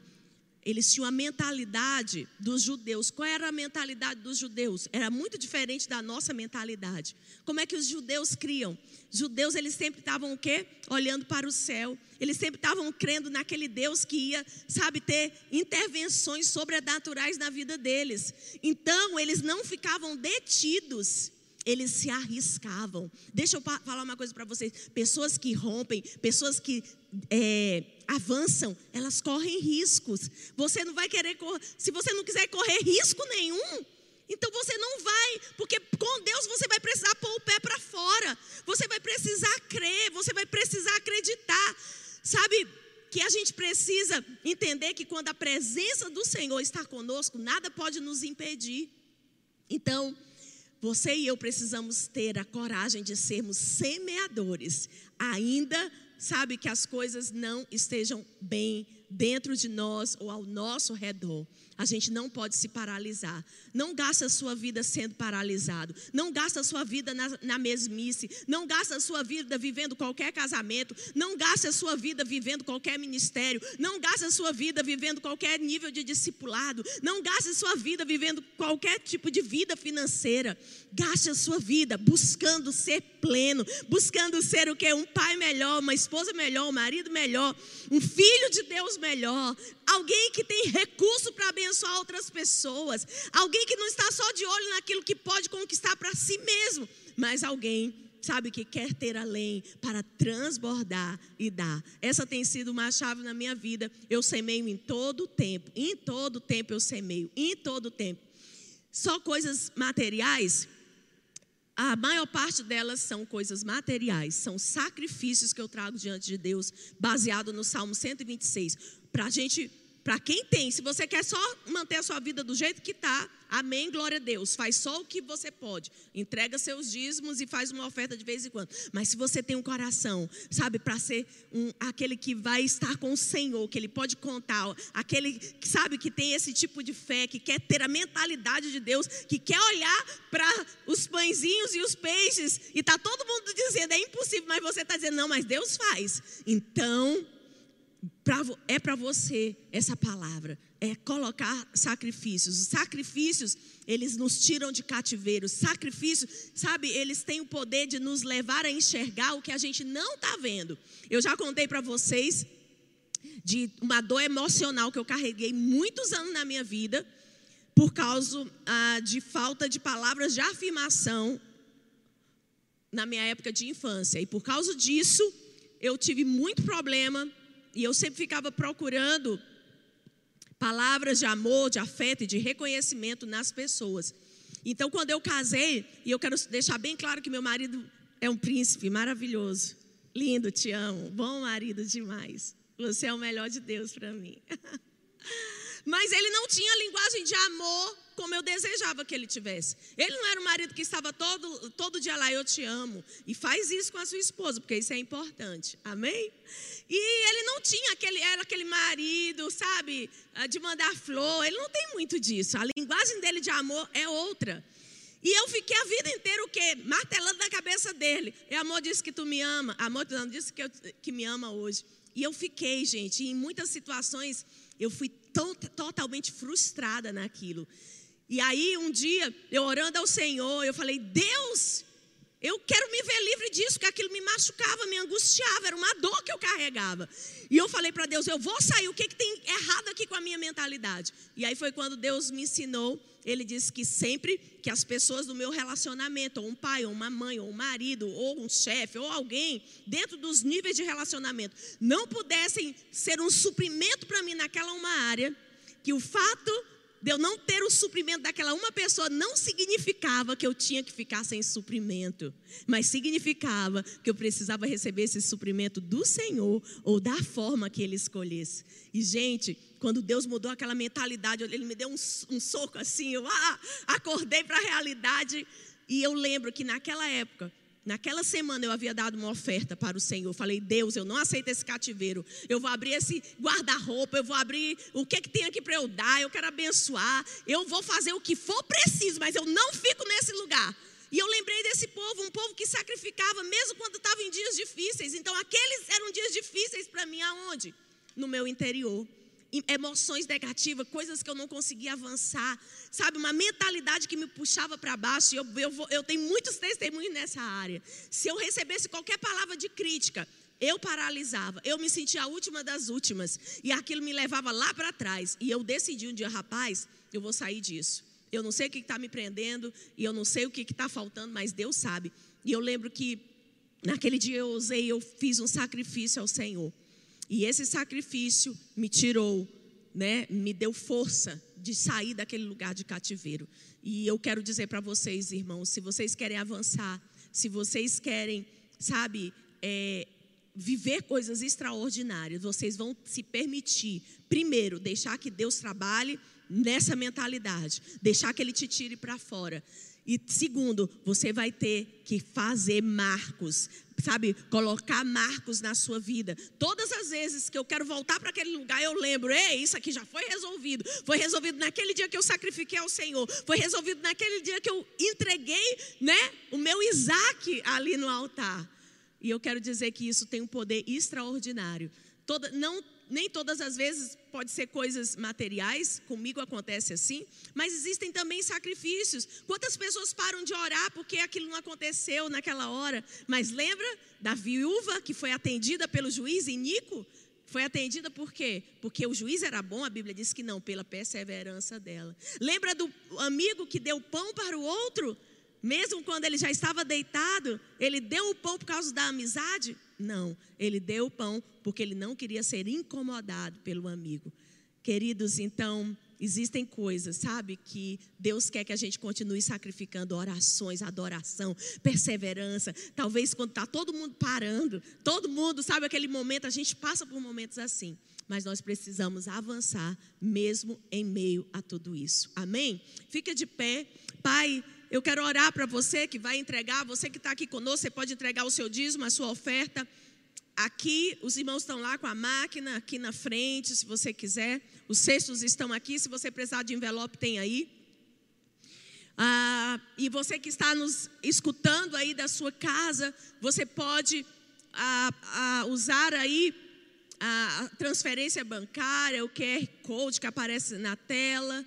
eles tinham a mentalidade dos judeus. Qual era a mentalidade dos judeus? Era muito diferente da nossa mentalidade. Como é que os judeus criam? Judeus, eles sempre estavam o quê? Olhando para o céu. Eles sempre estavam crendo naquele Deus que ia, sabe, ter intervenções sobrenaturais na vida deles. Então, eles não ficavam detidos eles se arriscavam. Deixa eu falar uma coisa para vocês: pessoas que rompem, pessoas que é, avançam, elas correm riscos. Você não vai querer correr, se você não quiser correr risco nenhum, então você não vai, porque com Deus você vai precisar pôr o pé para fora, você vai precisar crer, você vai precisar acreditar. Sabe que a gente precisa entender que quando a presença do Senhor está conosco, nada pode nos impedir. Então, você e eu precisamos ter a coragem de sermos semeadores, ainda sabe que as coisas não estejam bem dentro de nós ou ao nosso redor. A gente não pode se paralisar. Não gasta a sua vida sendo paralisado. Não gasta a sua vida na, na mesmice. Não gasta a sua vida vivendo qualquer casamento. Não gasta a sua vida vivendo qualquer ministério. Não gasta a sua vida vivendo qualquer nível de discipulado. Não gaste a sua vida vivendo qualquer tipo de vida financeira. Gaste a sua vida buscando ser pleno, buscando ser o que? Um pai melhor, uma esposa melhor, um marido melhor, um filho de Deus melhor, alguém que tem recurso para abençoar outras pessoas, alguém que não está só de olho naquilo que pode conquistar para si mesmo, mas alguém sabe, que quer ter além para transbordar e dar. Essa tem sido uma chave na minha vida. Eu semeio em todo tempo, em todo tempo eu semeio, em todo tempo. Só coisas materiais, a maior parte delas são coisas materiais, são sacrifícios que eu trago diante de Deus, baseado no Salmo 126. Para a gente para quem tem, se você quer só manter a sua vida do jeito que está, amém, glória a Deus. Faz só o que você pode. Entrega seus dízimos e faz uma oferta de vez em quando. Mas se você tem um coração, sabe, para ser um, aquele que vai estar com o Senhor, que ele pode contar, aquele que sabe que tem esse tipo de fé, que quer ter a mentalidade de Deus, que quer olhar para os pãezinhos e os peixes, e está todo mundo dizendo, é impossível, mas você está dizendo, não, mas Deus faz. Então, é para você essa palavra. É colocar sacrifícios. Os sacrifícios, eles nos tiram de cativeiro. Sacrifícios, sabe, eles têm o poder de nos levar a enxergar o que a gente não está vendo. Eu já contei para vocês de uma dor emocional que eu carreguei muitos anos na minha vida por causa ah, de falta de palavras de afirmação na minha época de infância. E por causa disso, eu tive muito problema e eu sempre ficava procurando palavras de amor, de afeto e de reconhecimento nas pessoas. Então, quando eu casei, e eu quero deixar bem claro que meu marido é um príncipe maravilhoso, lindo, te amo, bom marido demais. Você é o melhor de Deus para mim. Mas ele não tinha linguagem de amor como eu desejava que ele tivesse. Ele não era um marido que estava todo, todo dia lá, eu te amo. E faz isso com a sua esposa, porque isso é importante. Amém? E ele não tinha aquele, era aquele marido, sabe, ah, de mandar flor. Ele não tem muito disso. A linguagem dele de amor é outra. E eu fiquei a vida inteira o quê? Martelando na cabeça dele. E amor disse que tu me ama. Amor não disse que, eu, que me ama hoje. E eu fiquei, gente, em muitas situações eu fui tão, totalmente frustrada naquilo. E aí, um dia, eu orando ao Senhor, eu falei: Deus, eu quero me ver livre disso, porque aquilo me machucava, me angustiava, era uma dor que eu carregava. E eu falei para Deus: eu vou sair, o que, que tem errado aqui com a minha mentalidade? E aí foi quando Deus me ensinou. Ele disse que sempre que as pessoas do meu relacionamento, ou um pai, ou uma mãe, ou um marido, ou um chefe, ou alguém, dentro dos níveis de relacionamento, não pudessem ser um suprimento para mim naquela uma área, que o fato de eu não ter o suprimento daquela uma pessoa não significava que eu tinha que ficar sem suprimento, mas significava que eu precisava receber esse suprimento do Senhor ou da forma que Ele escolhesse. E, gente, quando Deus mudou aquela mentalidade, Ele me deu um, um soco assim, eu ah, acordei para a realidade. E eu lembro que naquela época, Naquela semana eu havia dado uma oferta para o Senhor. Falei, Deus, eu não aceito esse cativeiro. Eu vou abrir esse guarda-roupa, eu vou abrir o que, que tem aqui para eu dar, eu quero abençoar. Eu vou fazer o que for preciso, mas eu não fico nesse lugar. E eu lembrei desse povo, um povo que sacrificava mesmo quando estava em dias difíceis. Então aqueles eram dias difíceis para mim aonde? No meu interior emoções negativas, coisas que eu não conseguia avançar, sabe? Uma mentalidade que me puxava para baixo. Eu, eu, eu tenho muitos testemunhos nessa área. Se eu recebesse qualquer palavra de crítica, eu paralisava, eu me sentia a última das últimas, e aquilo me levava lá para trás. E eu decidi um dia, rapaz, eu vou sair disso. Eu não sei o que está me prendendo, e eu não sei o que está faltando, mas Deus sabe. E eu lembro que naquele dia eu usei, eu fiz um sacrifício ao Senhor. E esse sacrifício me tirou, né, me deu força de sair daquele lugar de cativeiro. E eu quero dizer para vocês, irmãos, se vocês querem avançar, se vocês querem, sabe, é, viver coisas extraordinárias, vocês vão se permitir, primeiro, deixar que Deus trabalhe nessa mentalidade, deixar que Ele te tire para fora. E segundo, você vai ter que fazer marcos, sabe, colocar marcos na sua vida. Todas as vezes que eu quero voltar para aquele lugar, eu lembro, ei, isso aqui já foi resolvido. Foi resolvido naquele dia que eu sacrifiquei ao Senhor. Foi resolvido naquele dia que eu entreguei, né, o meu Isaac ali no altar. E eu quero dizer que isso tem um poder extraordinário. Toda, não nem todas as vezes pode ser coisas materiais, comigo acontece assim, mas existem também sacrifícios. Quantas pessoas param de orar porque aquilo não aconteceu naquela hora? Mas lembra da viúva que foi atendida pelo juiz Inico? Foi atendida por quê? Porque o juiz era bom, a Bíblia diz que não, pela perseverança dela. Lembra do amigo que deu pão para o outro? Mesmo quando ele já estava deitado, ele deu o pão por causa da amizade? Não, ele deu o pão porque ele não queria ser incomodado pelo amigo. Queridos, então, existem coisas, sabe, que Deus quer que a gente continue sacrificando orações, adoração, perseverança. Talvez quando está todo mundo parando, todo mundo, sabe, aquele momento, a gente passa por momentos assim. Mas nós precisamos avançar mesmo em meio a tudo isso. Amém? Fica de pé. Pai, eu quero orar para você que vai entregar, você que está aqui conosco, você pode entregar o seu dízimo, a sua oferta. Aqui, os irmãos estão lá com a máquina, aqui na frente, se você quiser. Os cestos estão aqui, se você precisar de envelope, tem aí. Ah, e você que está nos escutando aí da sua casa, você pode ah, ah, usar aí a transferência bancária, o QR Code que aparece na tela.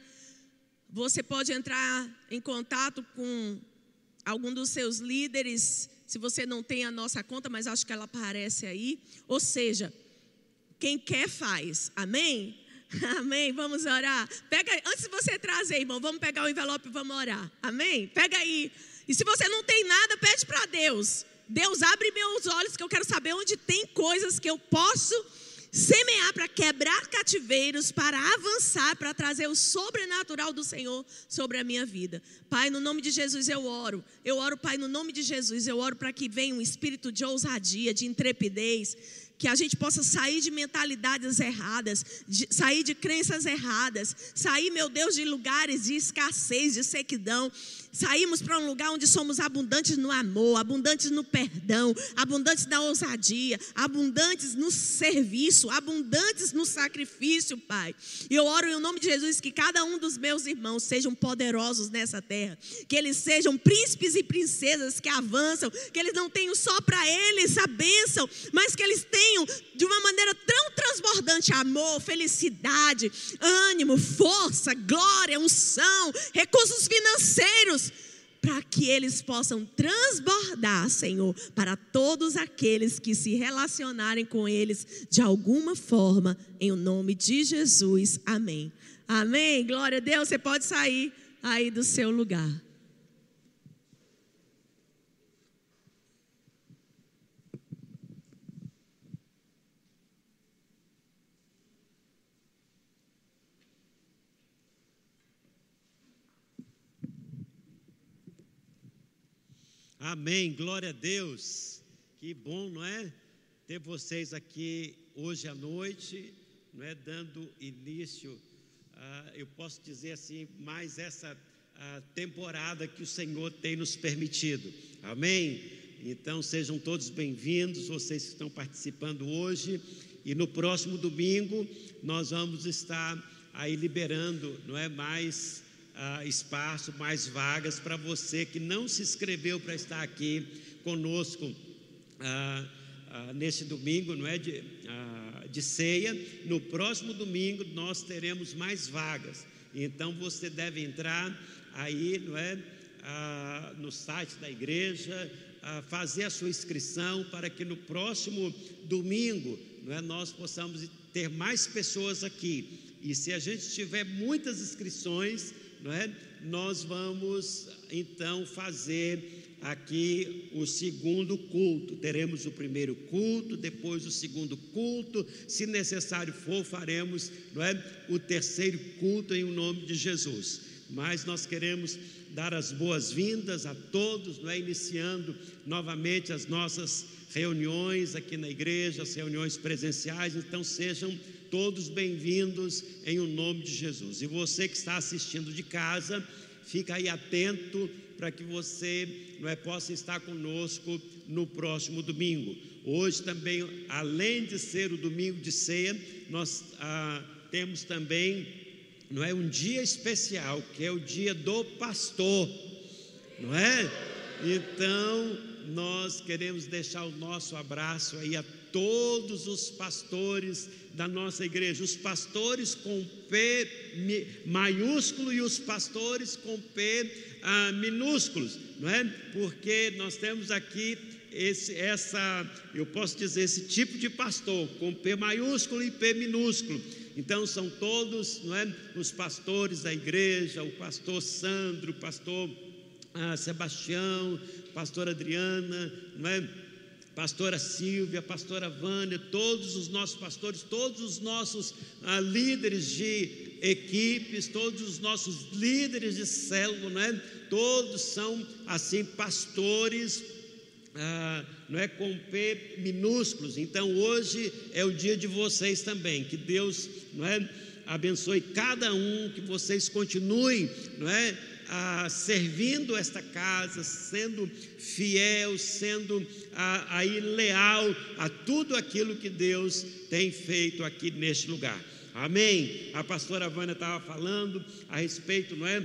Você pode entrar em contato com algum dos seus líderes, se você não tem a nossa conta, mas acho que ela aparece aí. Ou seja, quem quer faz. Amém? Amém. Vamos orar. Pega, antes de você trazer, irmão, vamos pegar o envelope e vamos orar. Amém. Pega aí. E se você não tem nada, pede para Deus. Deus abre meus olhos que eu quero saber onde tem coisas que eu posso semear para quebrar cativeiros, para avançar, para trazer o sobrenatural do Senhor sobre a minha vida. Pai, no nome de Jesus eu oro. Eu oro, Pai, no nome de Jesus, eu oro para que venha um espírito de ousadia, de intrepidez, que a gente possa sair de mentalidades erradas, de, sair de crenças erradas, sair, meu Deus, de lugares de escassez, de sequidão Saímos para um lugar onde somos abundantes no amor, abundantes no perdão, abundantes na ousadia, abundantes no serviço, abundantes no sacrifício, Pai. E eu oro em nome de Jesus que cada um dos meus irmãos sejam poderosos nessa terra, que eles sejam príncipes e princesas que avançam, que eles não tenham só para eles a bênção, mas que eles tenham de uma maneira tão transbordante amor, felicidade, ânimo, força, glória, unção, recursos financeiros para que eles possam transbordar, Senhor, para todos aqueles que se relacionarem com eles de alguma forma, em o nome de Jesus. Amém. Amém. Glória a Deus. Você pode sair aí do seu lugar. Amém, glória a Deus. Que bom, não é? Ter vocês aqui hoje à noite, não é? Dando início, uh, eu posso dizer assim, mais essa uh, temporada que o Senhor tem nos permitido. Amém? Então sejam todos bem-vindos, vocês que estão participando hoje. E no próximo domingo nós vamos estar aí liberando, não é mais ah, espaço, mais vagas para você que não se inscreveu para estar aqui conosco ah, ah, nesse domingo, não é de, ah, de ceia. No próximo domingo nós teremos mais vagas. Então você deve entrar aí, não é, ah, no site da igreja, ah, fazer a sua inscrição para que no próximo domingo, não é, nós possamos ter mais pessoas aqui. E se a gente tiver muitas inscrições, não é? Nós vamos então fazer aqui o segundo culto. Teremos o primeiro culto, depois o segundo culto, se necessário for, faremos, não é? O terceiro culto em nome de Jesus. Mas nós queremos dar as boas-vindas a todos, não é? Iniciando novamente as nossas reuniões aqui na igreja, as reuniões presenciais, então sejam todos bem-vindos em o nome de Jesus. E você que está assistindo de casa, fica aí atento para que você não é, possa estar conosco no próximo domingo. Hoje também, além de ser o domingo de ceia, nós ah, temos também não é um dia especial, que é o dia do pastor, não é? Então, nós queremos deixar o nosso abraço aí a todos os pastores da nossa igreja, os pastores com P maiúsculo e os pastores com P ah, minúsculos, não é? Porque nós temos aqui esse, essa, eu posso dizer, esse tipo de pastor com P maiúsculo e P minúsculo. Então são todos, não é, os pastores da igreja, o pastor Sandro, o pastor ah, Sebastião, pastor Adriana, não é? Pastora Silvia, pastora Vânia, todos os nossos pastores, todos os nossos ah, líderes de equipes, todos os nossos líderes de célula, é? todos são assim pastores, ah, não é com P minúsculos. Então hoje é o dia de vocês também. Que Deus, não é, abençoe cada um, que vocês continuem, não é, ah, servindo esta casa, sendo fiel, sendo ah, aí leal a tudo aquilo que Deus tem feito aqui neste lugar. Amém? A pastora Vânia estava falando a respeito, não é?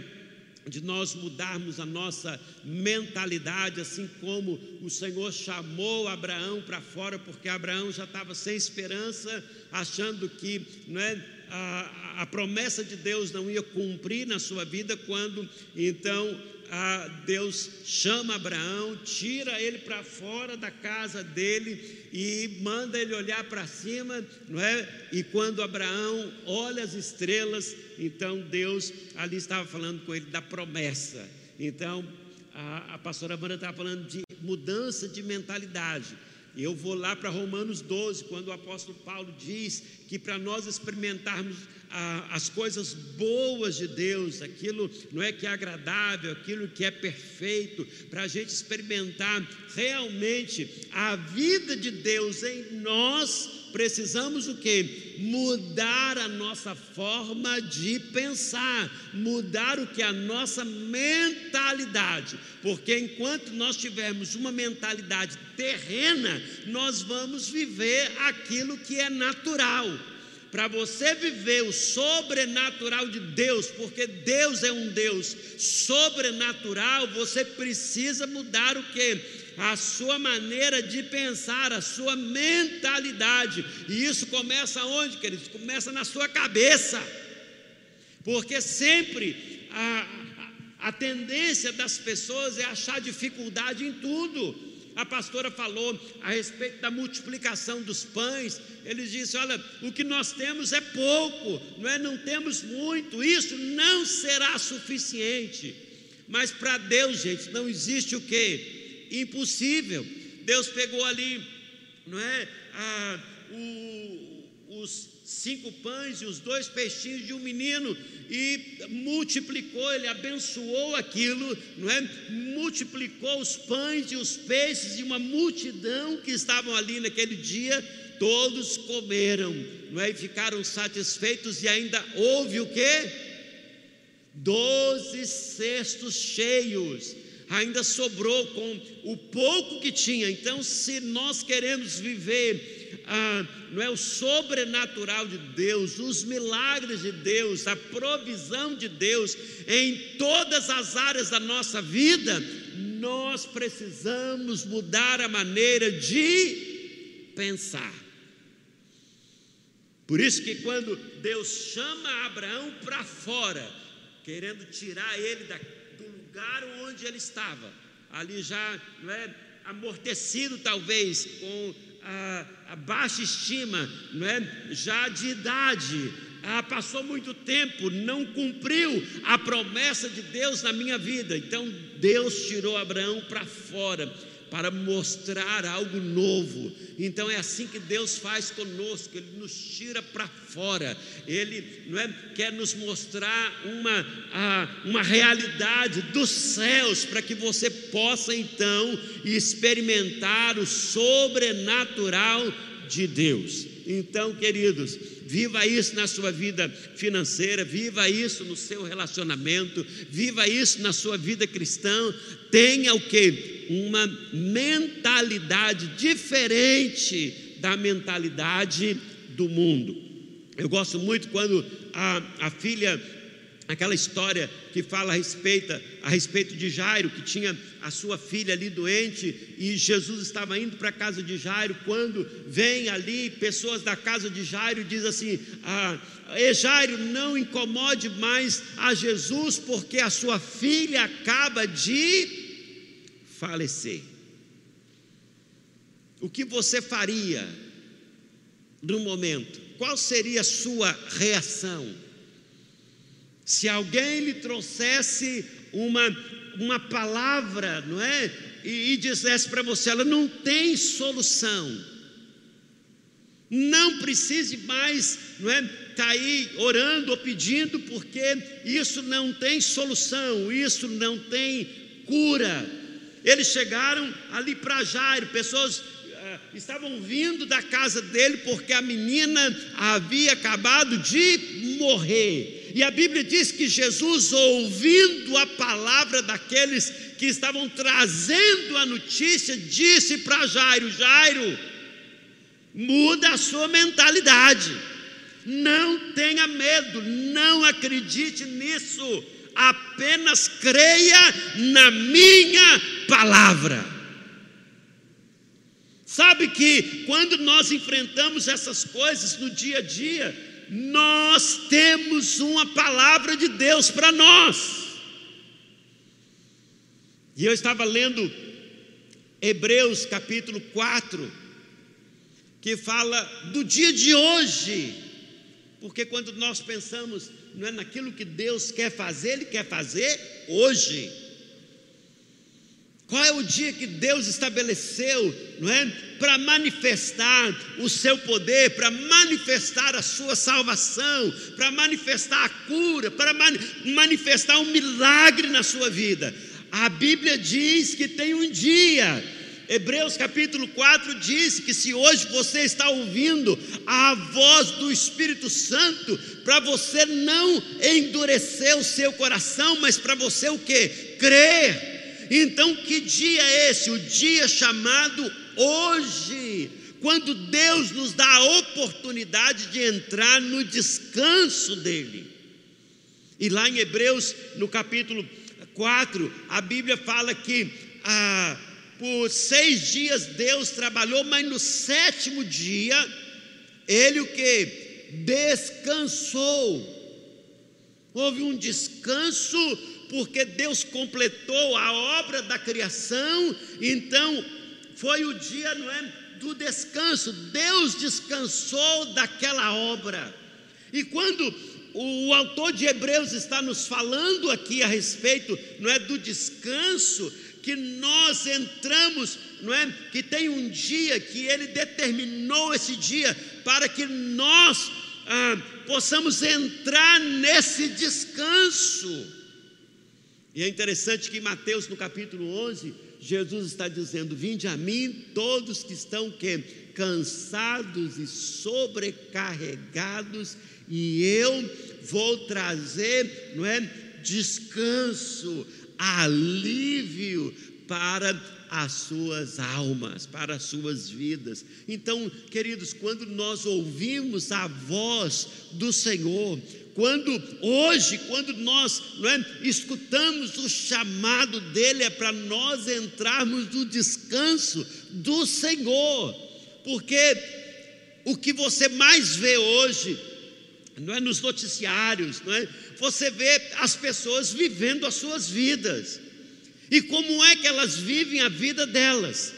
de nós mudarmos a nossa mentalidade, assim como o Senhor chamou Abraão para fora, porque Abraão já estava sem esperança, achando que não é, a, a promessa de Deus não ia cumprir na sua vida, quando então ah, Deus chama Abraão, tira ele para fora da casa dele e manda ele olhar para cima, não é? E quando Abraão olha as estrelas, então Deus ali estava falando com ele da promessa. Então a, a pastora Amanda estava falando de mudança de mentalidade. Eu vou lá para Romanos 12, quando o apóstolo Paulo diz que para nós experimentarmos as coisas boas de Deus, aquilo não é que é agradável, aquilo que é perfeito, para a gente experimentar realmente a vida de Deus em nós, precisamos o que? Mudar a nossa forma de pensar, mudar o que? A nossa mentalidade, porque enquanto nós tivermos uma mentalidade terrena, nós vamos viver aquilo que é natural. Para você viver o sobrenatural de Deus, porque Deus é um Deus sobrenatural, você precisa mudar o que? A sua maneira de pensar, a sua mentalidade. E isso começa onde, queridos? Começa na sua cabeça. Porque sempre a, a, tendência das pessoas é achar dificuldade em tudo. A pastora falou a respeito da multiplicação dos pães. Ele disse: Olha, o que nós temos é pouco, não é? Não temos muito. Isso não será suficiente. Mas para Deus, gente, não existe o que? Impossível. Deus pegou ali, não é? Ah, o, os cinco pães e os dois peixinhos de um menino e multiplicou, ele abençoou aquilo, não é? Multiplicou os pães e os peixes e uma multidão que estavam ali naquele dia, todos comeram, não é? E ficaram satisfeitos e ainda houve o que? Doze cestos cheios ainda sobrou com o pouco que tinha. Então, se nós queremos viver ah, não é o sobrenatural de Deus, os milagres de Deus, a provisão de Deus em todas as áreas da nossa vida, nós precisamos mudar a maneira de pensar. Por isso que quando Deus chama Abraão para fora, querendo tirar ele da lugar onde ele estava, ali já não é, amortecido talvez, com a, a baixa estima, não é, já de idade, ah, passou muito tempo, não cumpriu a promessa de Deus na minha vida. Então Deus tirou Abraão para fora para mostrar algo novo. Então é assim que Deus faz conosco, Ele nos tira para fora, Ele não é, quer nos mostrar uma, a, uma realidade dos céus, para que você possa então experimentar o sobrenatural de Deus. Então, queridos, viva isso na sua vida financeira, viva isso no seu relacionamento, viva isso na sua vida cristã. Tenha o que? Uma mentalidade diferente da mentalidade do mundo. Eu gosto muito quando a, a filha aquela história que fala a respeito, a respeito de Jairo, que tinha a sua filha ali doente, e Jesus estava indo para a casa de Jairo, quando vem ali pessoas da casa de Jairo e diz assim: ah, Jairo, não incomode mais a Jesus, porque a sua filha acaba de falecer. O que você faria no momento? Qual seria a sua reação? Se alguém lhe trouxesse uma, uma palavra, não é? E, e dissesse para você, ela não tem solução. Não precise mais, não é? Tá aí orando ou pedindo, porque isso não tem solução, isso não tem cura. Eles chegaram ali para Jairo, pessoas uh, estavam vindo da casa dele porque a menina havia acabado de morrer. E a Bíblia diz que Jesus, ouvindo a palavra daqueles que estavam trazendo a notícia, disse para Jairo: Jairo, muda a sua mentalidade, não tenha medo, não acredite nisso, apenas creia na minha palavra. Sabe que quando nós enfrentamos essas coisas no dia a dia, nós temos uma palavra de Deus para nós. E eu estava lendo Hebreus capítulo 4, que fala do dia de hoje. Porque quando nós pensamos não é naquilo que Deus quer fazer, Ele quer fazer hoje. Qual é o dia que Deus estabeleceu, não é? Para manifestar o seu poder, para manifestar a sua salvação, para manifestar a cura, para manifestar um milagre na sua vida. A Bíblia diz que tem um dia. Hebreus capítulo 4 diz que se hoje você está ouvindo a voz do Espírito Santo, para você não endurecer o seu coração, mas para você o que? Crer então, que dia é esse? O dia chamado hoje, quando Deus nos dá a oportunidade de entrar no descanso dEle. E lá em Hebreus, no capítulo 4, a Bíblia fala que ah, por seis dias Deus trabalhou, mas no sétimo dia, Ele o que? Descansou. Houve um descanso porque Deus completou a obra da criação, então foi o dia, não é, do descanso. Deus descansou daquela obra. E quando o autor de Hebreus está nos falando aqui a respeito, não é do descanso que nós entramos, não é? Que tem um dia que ele determinou esse dia para que nós ah, possamos entrar nesse descanso. E é interessante que Mateus, no capítulo 11, Jesus está dizendo: Vinde a mim, todos que estão que? cansados e sobrecarregados, e eu vou trazer, não é? Descanso, alívio para as suas almas, para as suas vidas. Então, queridos, quando nós ouvimos a voz do Senhor, quando hoje, quando nós é, escutamos o chamado dele, é para nós entrarmos no descanso do Senhor, porque o que você mais vê hoje, não é nos noticiários, não é? Você vê as pessoas vivendo as suas vidas. E como é que elas vivem a vida delas?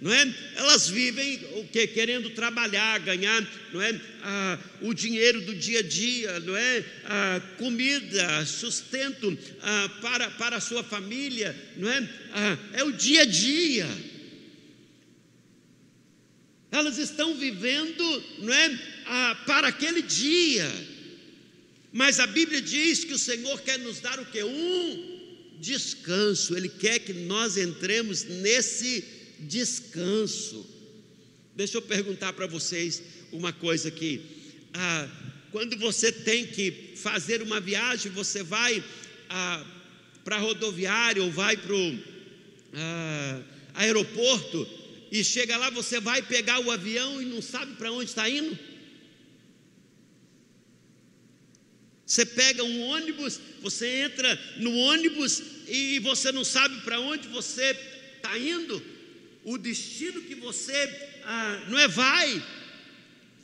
não é? Elas vivem o que querendo trabalhar, ganhar, não é? Ah, o dinheiro do dia a dia, não é? Ah, comida, sustento ah, para para a sua família, não é? Ah, é o dia a dia. Elas estão vivendo, não é? Ah, para aquele dia. Mas a Bíblia diz que o Senhor quer nos dar o que um descanso. Ele quer que nós entremos nesse descanso. Deixa eu perguntar para vocês uma coisa aqui. Ah, quando você tem que fazer uma viagem, você vai ah, para a rodoviária ou vai para o ah, aeroporto e chega lá, você vai pegar o avião e não sabe para onde está indo? Você pega um ônibus, você entra no ônibus e você não sabe para onde você está indo? o destino que você ah, não é vai.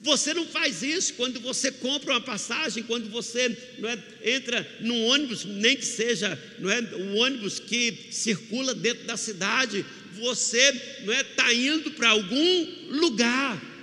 Você não faz isso quando você compra uma passagem, quando você não é, entra num ônibus, nem que seja não é, um ônibus que circula dentro da cidade, você não é está indo para algum lugar.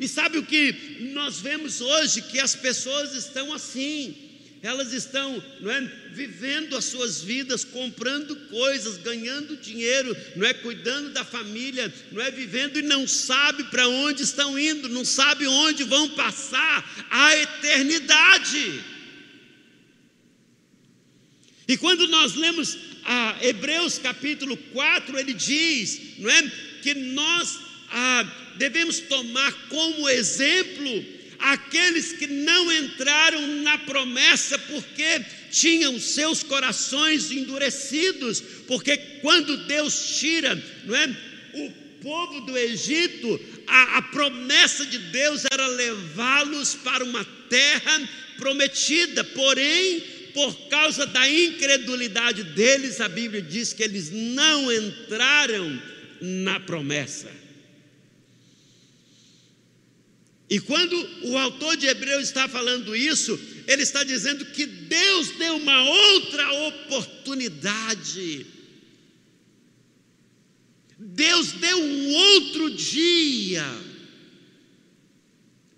E sabe o que nós vemos hoje que as pessoas estão assim elas estão não é, vivendo as suas vidas, comprando coisas, ganhando dinheiro, não é cuidando da família, não é vivendo e não sabe para onde estão indo, não sabe onde vão passar a eternidade. E quando nós lemos a Hebreus capítulo 4, ele diz, não é, que nós ah, devemos tomar como exemplo aqueles que não entraram na promessa porque tinham seus corações endurecidos, porque quando Deus tira, não é, o povo do Egito, a, a promessa de Deus era levá-los para uma terra prometida, porém, por causa da incredulidade deles, a Bíblia diz que eles não entraram na promessa. E quando o autor de Hebreus está falando isso, ele está dizendo que Deus deu uma outra oportunidade. Deus deu um outro dia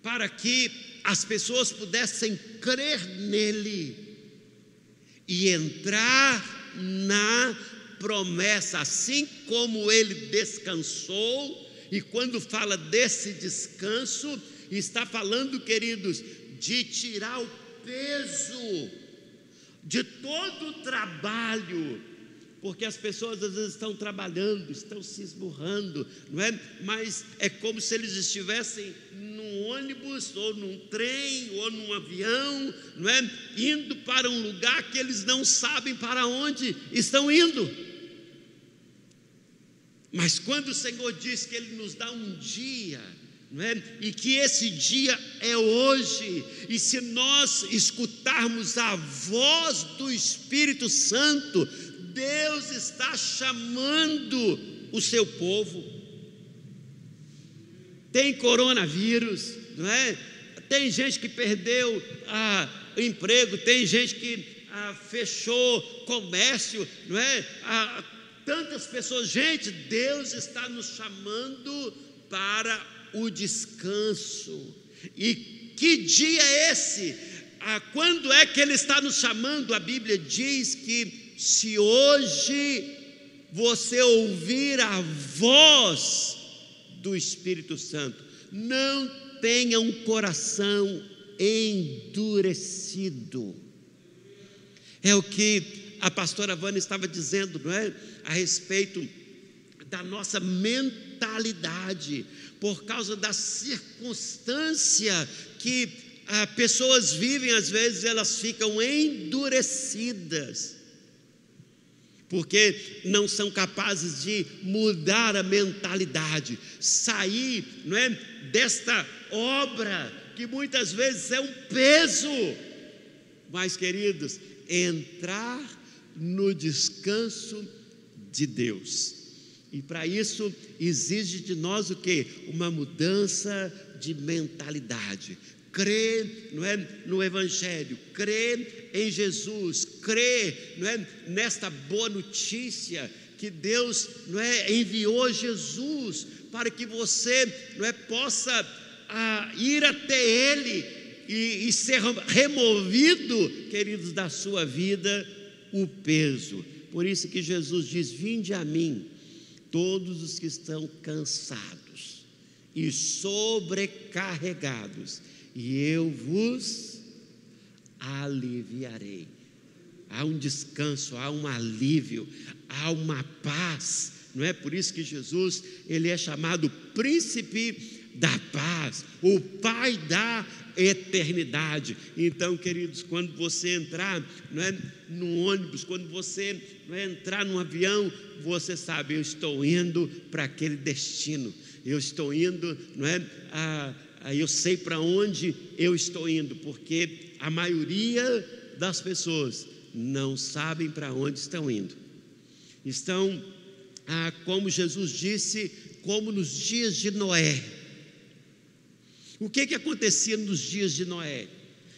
para que as pessoas pudessem crer nele e entrar na promessa, assim como ele descansou, e quando fala desse descanso, está falando, queridos, de tirar o peso de todo o trabalho porque as pessoas às vezes estão trabalhando, estão se esburrando, não é? Mas é como se eles estivessem num ônibus, ou num trem, ou num avião, não é? Indo para um lugar que eles não sabem para onde estão indo. Mas quando o Senhor diz que Ele nos dá um dia, é? e que esse dia é hoje, e se nós escutarmos a voz do Espírito Santo, Deus está chamando o seu povo. Tem coronavírus, não é? Tem gente que perdeu ah, emprego, tem gente que ah, fechou comércio, não é? Ah, tantas pessoas, gente, Deus está nos chamando para o descanso. E que dia é esse? Ah, quando é que Ele está nos chamando? A Bíblia diz que se hoje você ouvir a voz do Espírito Santo, não tenha um coração endurecido. É o que a pastora Vânia estava dizendo, não é? A respeito da nossa mentalidade, por causa da circunstância que ah, pessoas vivem, às vezes elas ficam endurecidas porque não são capazes de mudar a mentalidade, sair, não é, desta obra que muitas vezes é um peso. Mas queridos, entrar no descanso de Deus. E para isso exige de nós o que? Uma mudança de mentalidade crê não é, no Evangelho, crê em Jesus, crê não é, nesta boa notícia que Deus não é, enviou Jesus para que você não é, possa ah, ir até Ele e, e ser removido, queridos, da sua vida o peso. Por isso que Jesus diz: Vinde a mim, todos os que estão cansados e sobrecarregados, e eu vos aliviarei. Há um descanso, há um alívio, há uma paz. Não é por isso que Jesus, ele é chamado príncipe da paz, o pai da eternidade. Então, queridos, quando você entrar não é, no ônibus, quando você não é, entrar num avião, você sabe, eu estou indo para aquele destino. Eu estou indo, não é, a, aí eu sei para onde eu estou indo, porque a maioria das pessoas não sabem para onde estão indo. Estão, ah, como Jesus disse, como nos dias de Noé. O que, que acontecia nos dias de Noé?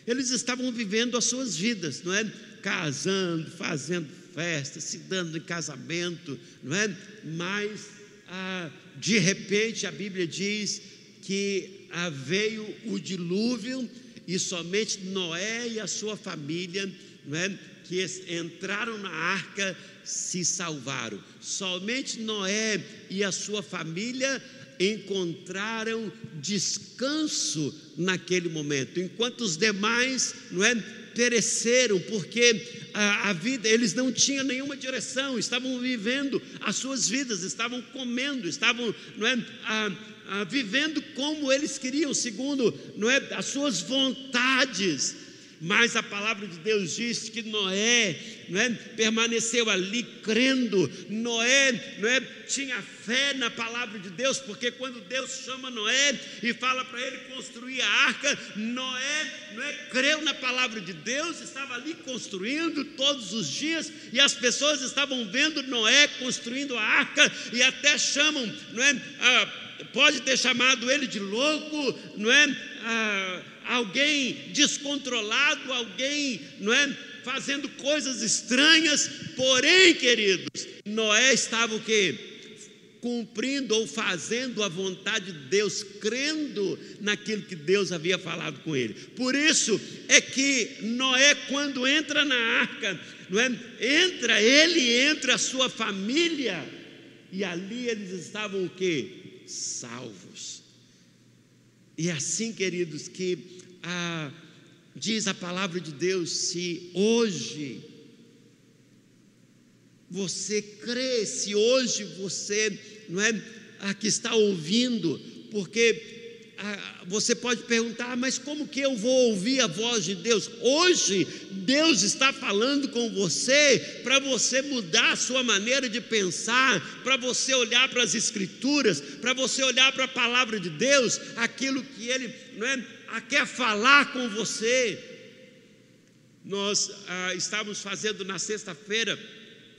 Eles estavam vivendo as suas vidas, não é? Casando, fazendo festa, se dando em casamento, não é? Mas, ah, de repente, a Bíblia diz que ah, veio o dilúvio e somente Noé e a sua família, não é, que entraram na arca, se salvaram. Somente Noé e a sua família encontraram descanso naquele momento, enquanto os demais, não é, pereceram, porque a, a, vida, eles não tinham nenhuma direção, estavam vivendo as suas vidas, estavam comendo, estavam, não é, a, ah, vivendo como eles queriam, segundo não é, as suas vontades. Mas a palavra de Deus diz que Noé não é, permaneceu ali crendo, Noé não é, tinha fé na palavra de Deus, porque quando Deus chama Noé e fala para ele construir a arca, Noé não é, creu na palavra de Deus, estava ali construindo todos os dias, e as pessoas estavam vendo Noé construindo a arca, e até chamam, não é? A, pode ter chamado ele de louco, não é? Ah, alguém descontrolado, alguém, não é? Fazendo coisas estranhas, porém, queridos, Noé estava o quê? cumprindo ou fazendo a vontade de Deus, crendo naquilo que Deus havia falado com ele. Por isso é que Noé, quando entra na arca, não é? entra, ele entra a sua família, e ali eles estavam o que? Salvos. E é assim, queridos, que ah, diz a palavra de Deus: se hoje você crê, se hoje você não é aqui está ouvindo, porque você pode perguntar, mas como que eu vou ouvir a voz de Deus? Hoje, Deus está falando com você para você mudar a sua maneira de pensar, para você olhar para as Escrituras, para você olhar para a palavra de Deus, aquilo que Ele não é, quer falar com você. Nós ah, estávamos fazendo na sexta-feira,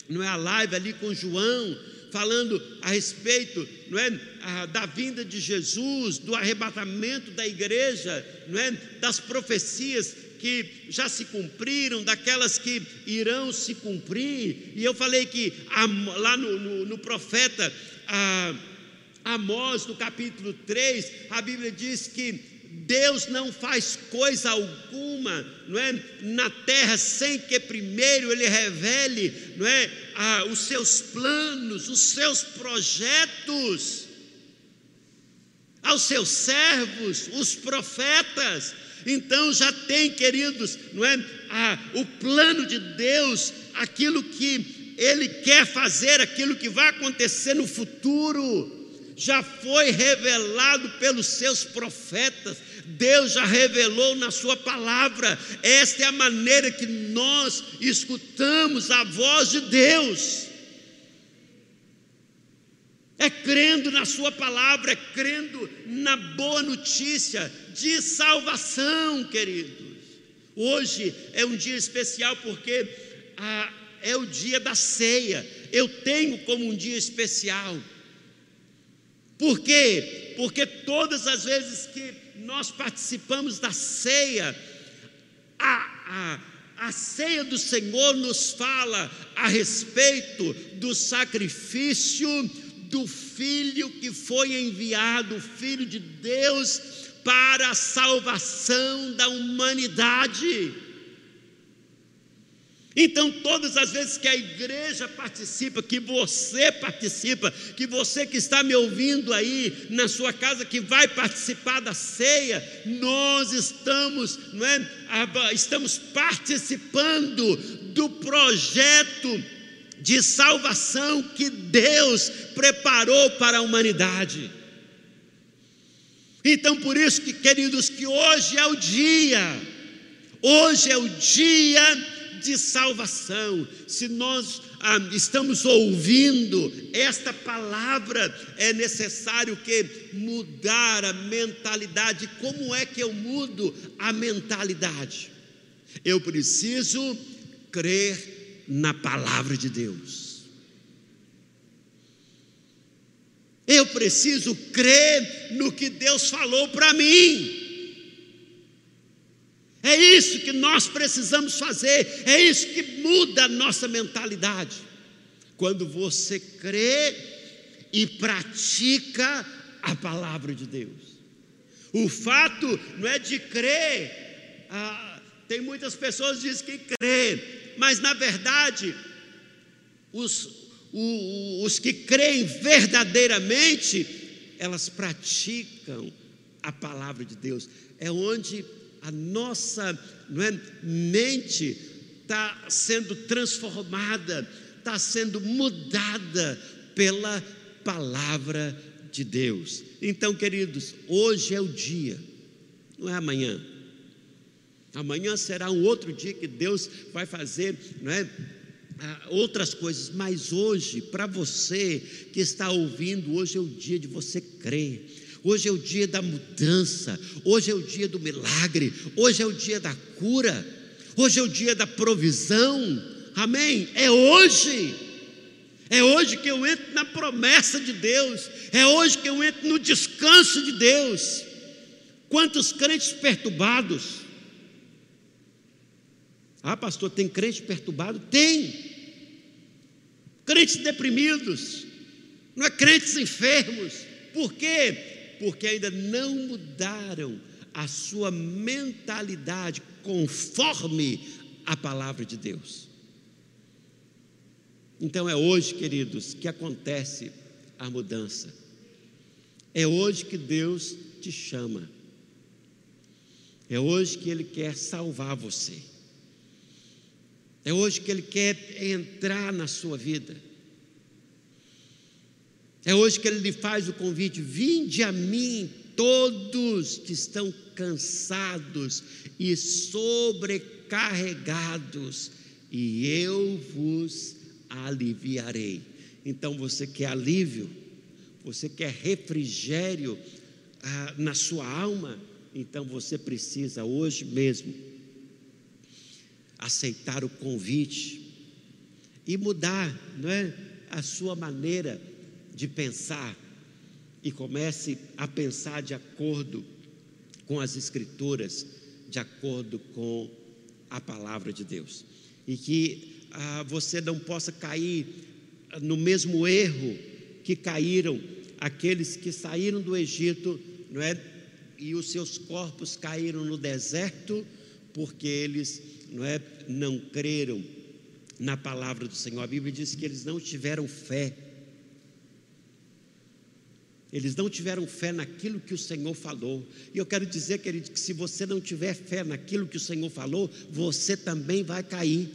não é a live ali com João, falando a respeito não é, da vinda de Jesus, do arrebatamento da igreja, não é, das profecias que já se cumpriram, daquelas que irão se cumprir. E eu falei que lá no, no, no profeta Amós, no capítulo 3, a Bíblia diz que Deus não faz coisa alguma, não é, na terra sem que primeiro ele revele, não é, ah, os seus planos, os seus projetos aos seus servos, os profetas. Então já tem, queridos, não é, ah, o plano de Deus, aquilo que ele quer fazer, aquilo que vai acontecer no futuro já foi revelado pelos seus profetas, Deus já revelou na Sua palavra. Esta é a maneira que nós escutamos a voz de Deus. É crendo na Sua palavra, é crendo na boa notícia de salvação, queridos. Hoje é um dia especial porque ah, é o dia da ceia. Eu tenho como um dia especial. Por quê? Porque todas as vezes que nós participamos da ceia, a, a, a ceia do Senhor nos fala a respeito do sacrifício do Filho que foi enviado, o Filho de Deus, para a salvação da humanidade. Então, todas as vezes que a igreja participa, que você participa, que você que está me ouvindo aí na sua casa, que vai participar da ceia, nós estamos, não é, estamos participando do projeto de salvação que Deus preparou para a humanidade. Então, por isso que, queridos, que hoje é o dia, hoje é o dia de salvação. Se nós ah, estamos ouvindo esta palavra, é necessário que mudar a mentalidade. Como é que eu mudo a mentalidade? Eu preciso crer na palavra de Deus. Eu preciso crer no que Deus falou para mim. É isso que nós precisamos fazer, é isso que muda a nossa mentalidade. Quando você crê e pratica a palavra de Deus. O fato não é de crer, ah, tem muitas pessoas que dizem que crê, mas na verdade, os, os, os que creem verdadeiramente, elas praticam a palavra de Deus. É onde a nossa não é, mente está sendo transformada, está sendo mudada pela palavra de Deus. Então, queridos, hoje é o dia, não é amanhã. Amanhã será um outro dia que Deus vai fazer, não é? Ah, outras coisas, mas hoje, para você que está ouvindo, hoje é o dia de você crer Hoje é o dia da mudança, hoje é o dia do milagre, hoje é o dia da cura, hoje é o dia da provisão. Amém? É hoje. É hoje que eu entro na promessa de Deus, é hoje que eu entro no descanso de Deus. Quantos crentes perturbados? Ah, pastor, tem crente perturbado? Tem. Crentes deprimidos, não é crentes enfermos. Por quê? Porque ainda não mudaram a sua mentalidade conforme a palavra de Deus. Então é hoje, queridos, que acontece a mudança. É hoje que Deus te chama. É hoje que Ele quer salvar você. É hoje que Ele quer entrar na sua vida. É hoje que Ele lhe faz o convite: vinde a mim, todos que estão cansados e sobrecarregados, e eu vos aliviarei. Então você quer alívio? Você quer refrigério ah, na sua alma? Então você precisa hoje mesmo aceitar o convite e mudar, não é, a sua maneira de pensar e comece a pensar de acordo com as escrituras, de acordo com a palavra de Deus. E que ah, você não possa cair no mesmo erro que caíram aqueles que saíram do Egito, não é? E os seus corpos caíram no deserto porque eles, não é, não creram na palavra do Senhor. A Bíblia diz que eles não tiveram fé. Eles não tiveram fé naquilo que o Senhor falou. E eu quero dizer, querido, que se você não tiver fé naquilo que o Senhor falou, você também vai cair.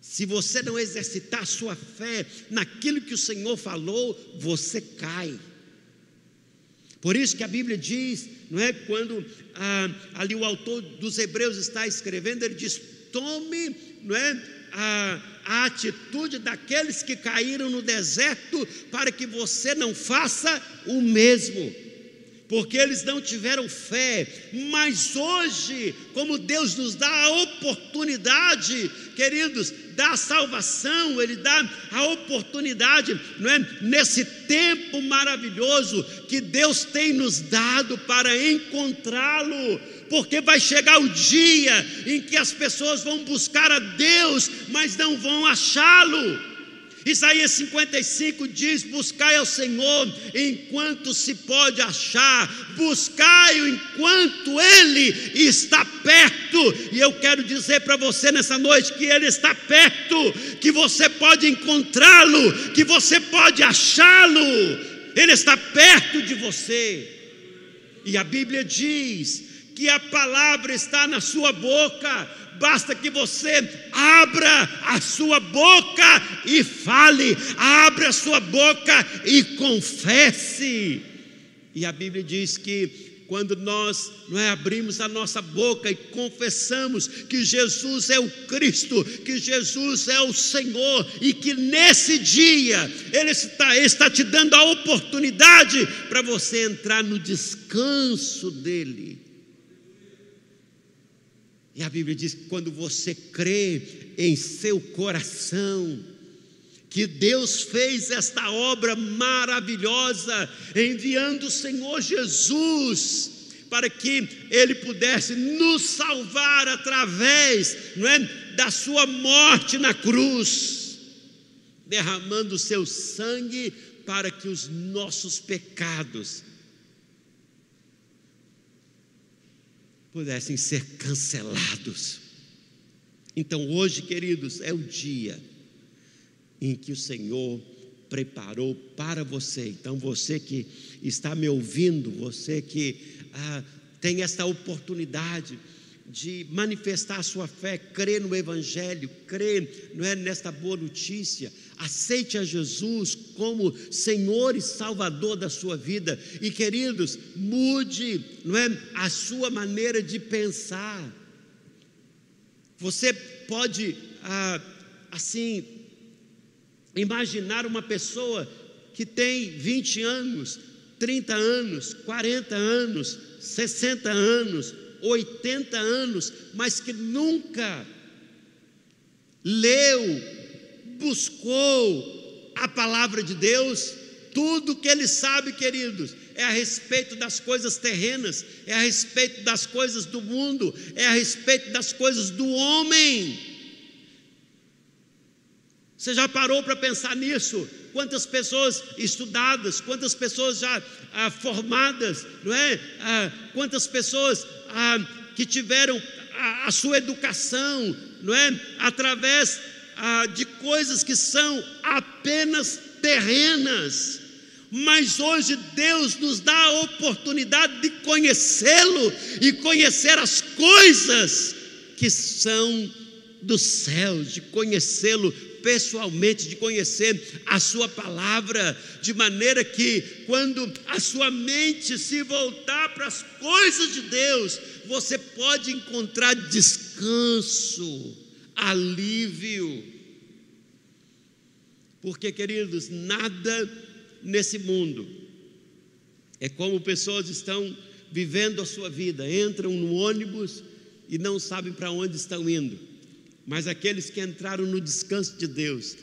Se você não exercitar sua fé naquilo que o Senhor falou, você cai. Por isso que a Bíblia diz, não é? Quando ah, ali o autor dos Hebreus está escrevendo, ele diz: tome, não é? A, a atitude daqueles que caíram no deserto, para que você não faça o mesmo porque eles não tiveram fé, mas hoje, como Deus nos dá a oportunidade, queridos, da salvação, Ele dá a oportunidade, não é? Nesse tempo maravilhoso que Deus tem nos dado para encontrá-lo, porque vai chegar o dia em que as pessoas vão buscar a Deus, mas não vão achá-lo. Isaías 55 diz: Buscai ao Senhor enquanto se pode achar, buscai-o enquanto Ele está perto. E eu quero dizer para você nessa noite que Ele está perto, que você pode encontrá-lo, que você pode achá-lo. Ele está perto de você. E a Bíblia diz que a palavra está na sua boca basta que você abra a sua boca e fale, abra a sua boca e confesse. E a Bíblia diz que quando nós não é, abrimos a nossa boca e confessamos que Jesus é o Cristo, que Jesus é o Senhor e que nesse dia Ele está, está te dando a oportunidade para você entrar no descanso dEle. E a Bíblia diz que quando você crê em seu coração, que Deus fez esta obra maravilhosa, enviando o Senhor Jesus para que Ele pudesse nos salvar através não é, da Sua morte na cruz, derramando o seu sangue para que os nossos pecados pudessem ser cancelados. Então, hoje, queridos, é o dia em que o Senhor preparou para você. Então, você que está me ouvindo, você que ah, tem esta oportunidade de manifestar a sua fé, crer no Evangelho, crer não é, nesta boa notícia, aceite a Jesus como Senhor e Salvador da sua vida. E queridos, mude não é, a sua maneira de pensar. Você pode, ah, assim, imaginar uma pessoa que tem 20 anos, 30 anos, 40 anos, 60 anos, 80 anos, mas que nunca leu, buscou a palavra de Deus, tudo que ele sabe, queridos, é a respeito das coisas terrenas, é a respeito das coisas do mundo, é a respeito das coisas do homem. Você já parou para pensar nisso? Quantas pessoas estudadas, quantas pessoas já ah, formadas, não é? Ah, quantas pessoas ah, que tiveram a, a, sua educação, não é? Através ah, de coisas que são apenas terrenas. Mas hoje Deus nos dá a oportunidade de conhecê-lo e conhecer as coisas que são dos céus, de conhecê-lo pessoalmente, de conhecer a Sua palavra, de maneira que, quando a sua mente se voltar para as coisas de Deus, você pode encontrar descanso, alívio. Porque, queridos, nada nesse mundo é como pessoas estão vivendo a sua vida, entram no ônibus e não sabem para onde estão indo mas aqueles que entraram no descanso de Deus,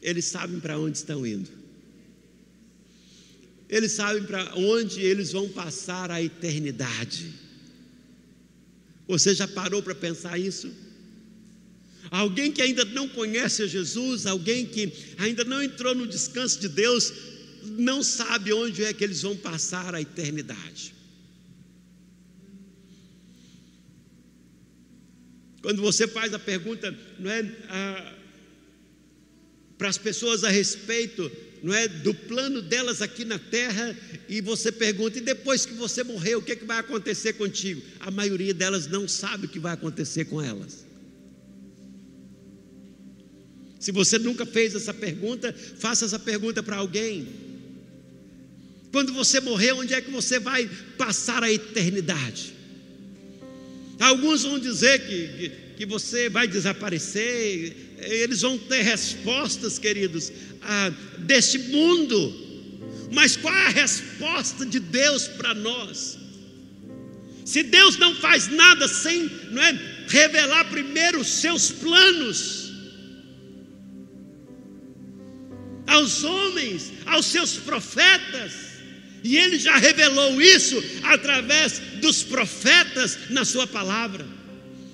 eles sabem para onde estão indo. Eles sabem para onde eles vão passar a eternidade. Você já parou para pensar isso? Alguém que ainda não conhece a Jesus, alguém que ainda não entrou no descanso de Deus, não sabe onde é que eles vão passar a eternidade. Quando você faz a pergunta, não é, para as pessoas a respeito, não é, do plano delas aqui na terra, e você pergunta, e depois que você morrer, o que, é que vai acontecer contigo? A maioria delas não sabe o que vai acontecer com elas. Se você nunca fez essa pergunta, faça essa pergunta para alguém. Quando você morrer, onde é que você vai passar a eternidade? Alguns vão dizer que, que, que você vai desaparecer, eles vão ter respostas, queridos, ah, deste mundo. Mas qual é a resposta de Deus para nós? Se Deus não faz nada sem não é, revelar primeiro os seus planos aos homens, aos seus profetas, e ele já revelou isso através dos profetas na sua palavra,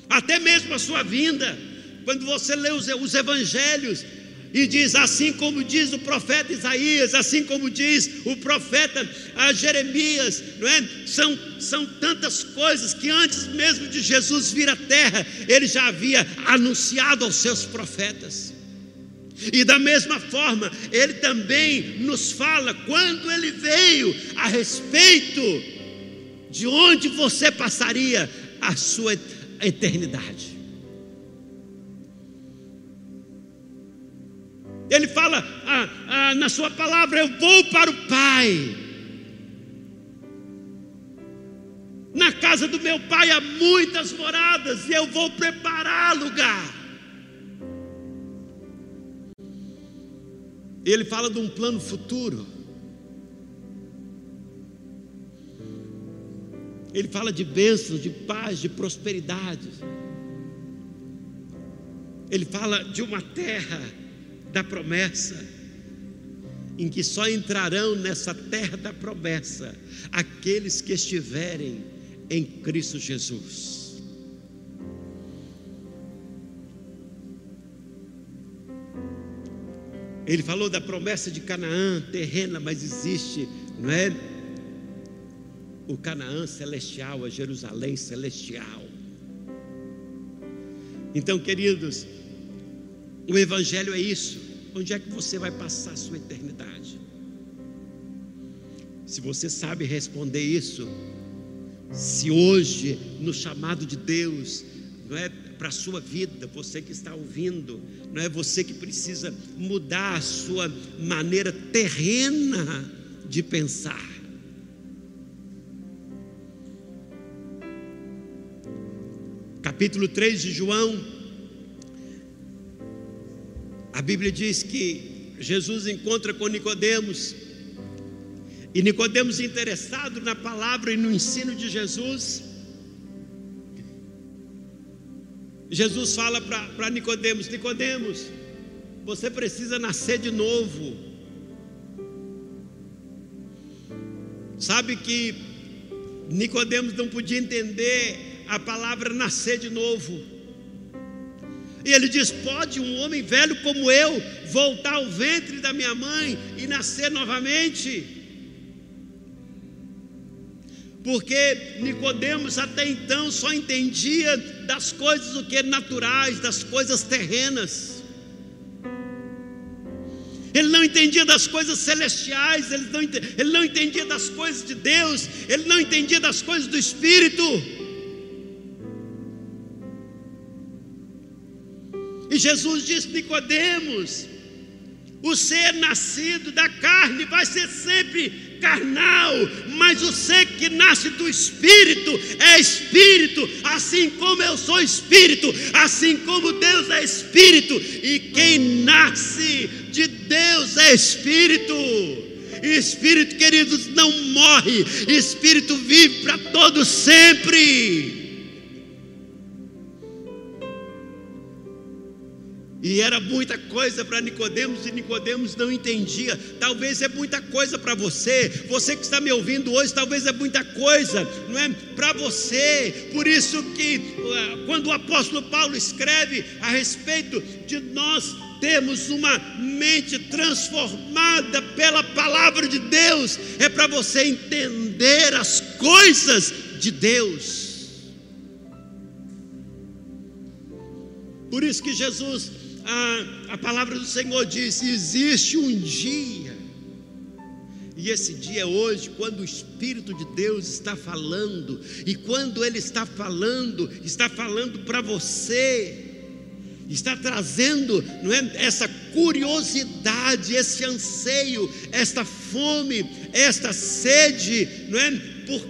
até mesmo a sua vinda. Quando você lê os, os evangelhos, e diz: assim como diz o profeta Isaías, assim como diz o profeta ah, Jeremias, não é? São, são tantas coisas que antes mesmo de Jesus vir à terra, ele já havia anunciado aos seus profetas. E da mesma forma, ele também nos fala quando ele veio a respeito de onde você passaria a sua eternidade. Ele fala ah, ah, na sua palavra: Eu vou para o Pai. Na casa do meu pai há muitas moradas e eu vou preparar lugar. Ele fala de um plano futuro. Ele fala de bênçãos, de paz, de prosperidade. Ele fala de uma terra da promessa, em que só entrarão nessa terra da promessa aqueles que estiverem em Cristo Jesus. Ele falou da promessa de Canaã terrena, mas existe, não é? O Canaã celestial, a Jerusalém celestial. Então, queridos, o Evangelho é isso. Onde é que você vai passar a sua eternidade? Se você sabe responder isso, se hoje, no chamado de Deus, não é para a sua vida, você que está ouvindo, não é você que precisa mudar a sua maneira terrena de pensar. Capítulo 3 de João, a Bíblia diz que Jesus encontra com Nicodemos, e Nicodemos interessado na palavra e no ensino de Jesus, Jesus fala para Nicodemos: Nicodemos, você precisa nascer de novo. Sabe que Nicodemos não podia entender a palavra nascer de novo. E ele diz: Pode um homem velho como eu voltar ao ventre da minha mãe e nascer novamente? Porque Nicodemos até então só entendia das coisas o que naturais, das coisas terrenas. Ele não entendia das coisas celestiais, ele não, ele não entendia das coisas de Deus, ele não entendia das coisas do Espírito. E Jesus disse: Nicodemos, o ser nascido da carne vai ser sempre carnal, mas o ser que nasce do Espírito é Espírito, assim como eu sou Espírito, assim como Deus é Espírito, e quem nasce de Deus é Espírito. Espírito, queridos, não morre, Espírito vive para todos sempre. E era muita coisa para Nicodemos e Nicodemos não entendia. Talvez é muita coisa para você. Você que está me ouvindo hoje, talvez é muita coisa, não é? Para você. Por isso que uh, quando o apóstolo Paulo escreve a respeito de nós termos uma mente transformada pela palavra de Deus, é para você entender as coisas de Deus. Por isso que Jesus a, a palavra do Senhor diz: existe um dia, e esse dia é hoje, quando o Espírito de Deus está falando, e quando Ele está falando, está falando para você, está trazendo não é, essa curiosidade, esse anseio, esta fome, esta sede, não é, por,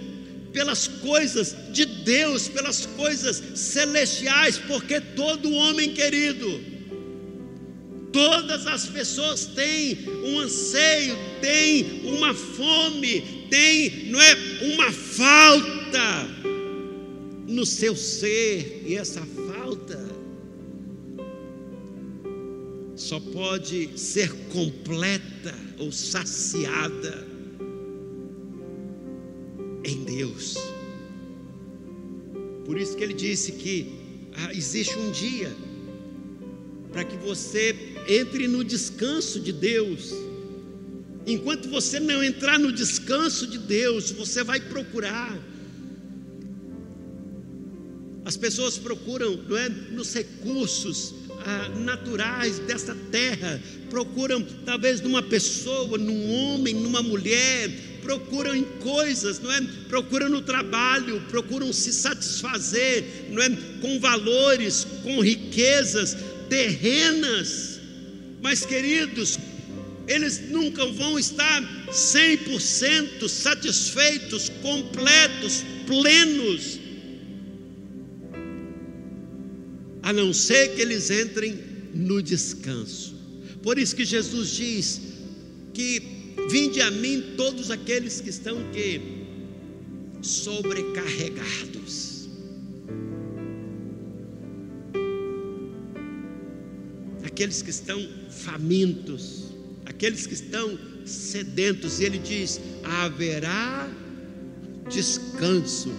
pelas coisas de Deus, pelas coisas celestiais, porque todo homem querido, Todas as pessoas têm um anseio, têm uma fome, têm, não é, uma falta no seu ser, e essa falta só pode ser completa ou saciada em Deus. Por isso que ele disse que ah, existe um dia para que você entre no descanso de Deus. Enquanto você não entrar no descanso de Deus, você vai procurar. As pessoas procuram não é, nos recursos ah, naturais desta terra, procuram talvez numa pessoa, num homem, numa mulher, procuram em coisas, não é? Procuram no trabalho, procuram se satisfazer, não é? Com valores, com riquezas terrenas. Mas, queridos, eles nunca vão estar 100% satisfeitos, completos, plenos, a não ser que eles entrem no descanso. Por isso que Jesus diz que vinde a mim todos aqueles que estão que sobrecarregados. Aqueles que estão famintos, aqueles que estão sedentos, e ele diz: haverá descanso,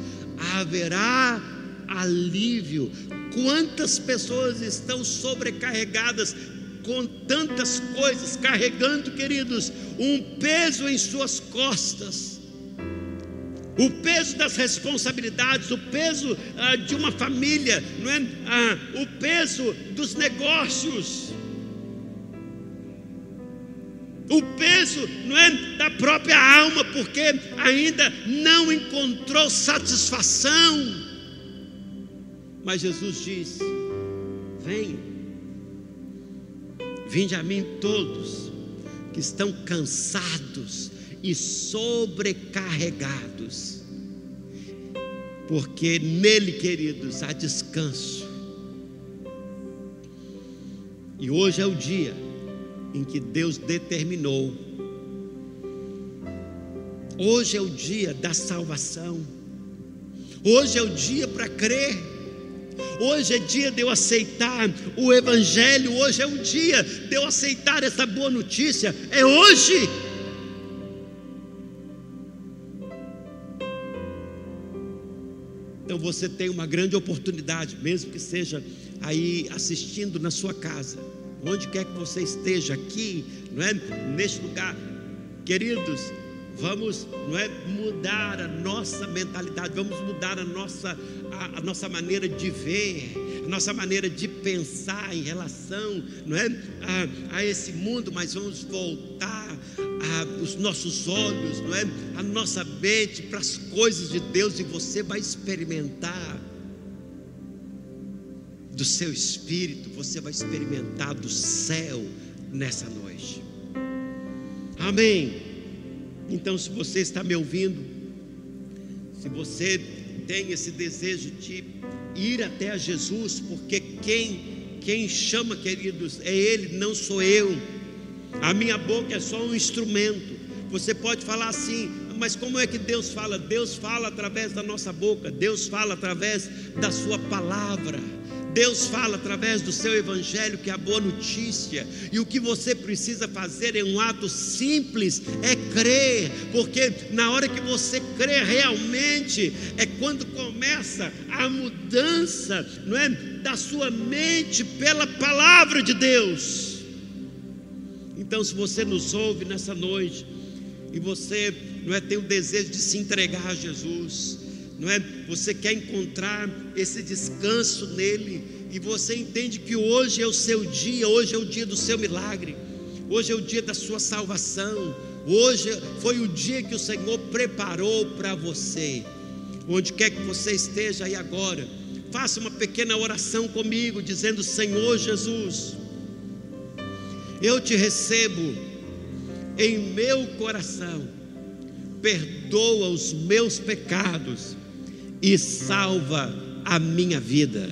haverá alívio. Quantas pessoas estão sobrecarregadas com tantas coisas, carregando, queridos, um peso em suas costas. O peso das responsabilidades, o peso ah, de uma família, não é? Ah, o peso dos negócios o peso não é da própria alma, porque ainda não encontrou satisfação. Mas Jesus diz: Venham, vinde a mim todos que estão cansados e sobrecarregados, porque nele, queridos, há descanso. E hoje é o dia em que Deus determinou. Hoje é o dia da salvação. Hoje é o dia para crer. Hoje é dia de eu aceitar o Evangelho. Hoje é o dia de eu aceitar essa boa notícia. É hoje. Então você tem uma grande oportunidade, mesmo que seja aí assistindo na sua casa, onde quer que você esteja aqui, não é? Neste lugar, queridos, vamos não é, mudar a nossa mentalidade, vamos mudar a nossa, a, a, nossa maneira de ver, a nossa maneira de pensar em relação não é, a, a esse mundo, mas vamos voltar a, os nossos olhos, não é, a nossa mente para as coisas de Deus e você vai experimentar do seu espírito, você vai experimentar do céu nessa noite. Amém. Então, se você está me ouvindo, se você tem esse desejo de ir até a Jesus, porque quem quem chama, queridos, é Ele, não sou eu. A minha boca é só um instrumento. Você pode falar assim, mas como é que Deus fala? Deus fala através da nossa boca, Deus fala através da Sua palavra. Deus fala através do seu evangelho que é a boa notícia, e o que você precisa fazer é um ato simples, é crer, porque na hora que você crê realmente é quando começa a mudança, não é, da sua mente pela palavra de Deus. Então, se você nos ouve nessa noite e você não é tem o desejo de se entregar a Jesus, não é? Você quer encontrar esse descanso nele e você entende que hoje é o seu dia, hoje é o dia do seu milagre, hoje é o dia da sua salvação, hoje foi o dia que o Senhor preparou para você. Onde quer que você esteja aí agora, faça uma pequena oração comigo, dizendo: Senhor Jesus, eu te recebo em meu coração, perdoa os meus pecados e salva a minha vida.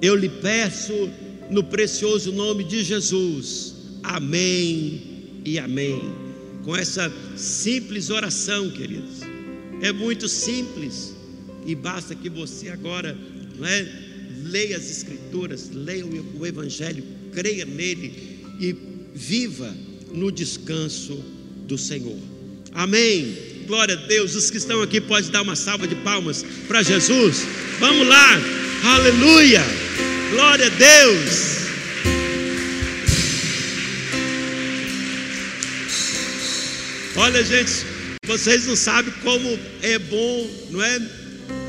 Eu lhe peço no precioso nome de Jesus. Amém e amém. Com essa simples oração, queridos. É muito simples e basta que você agora, não é, leia as escrituras, leia o evangelho, creia nele e viva no descanso do Senhor. Amém. Glória a Deus. Os que estão aqui podem dar uma salva de palmas para Jesus. Vamos lá. Aleluia. Glória a Deus. Olha, gente, vocês não sabem como é bom, não é?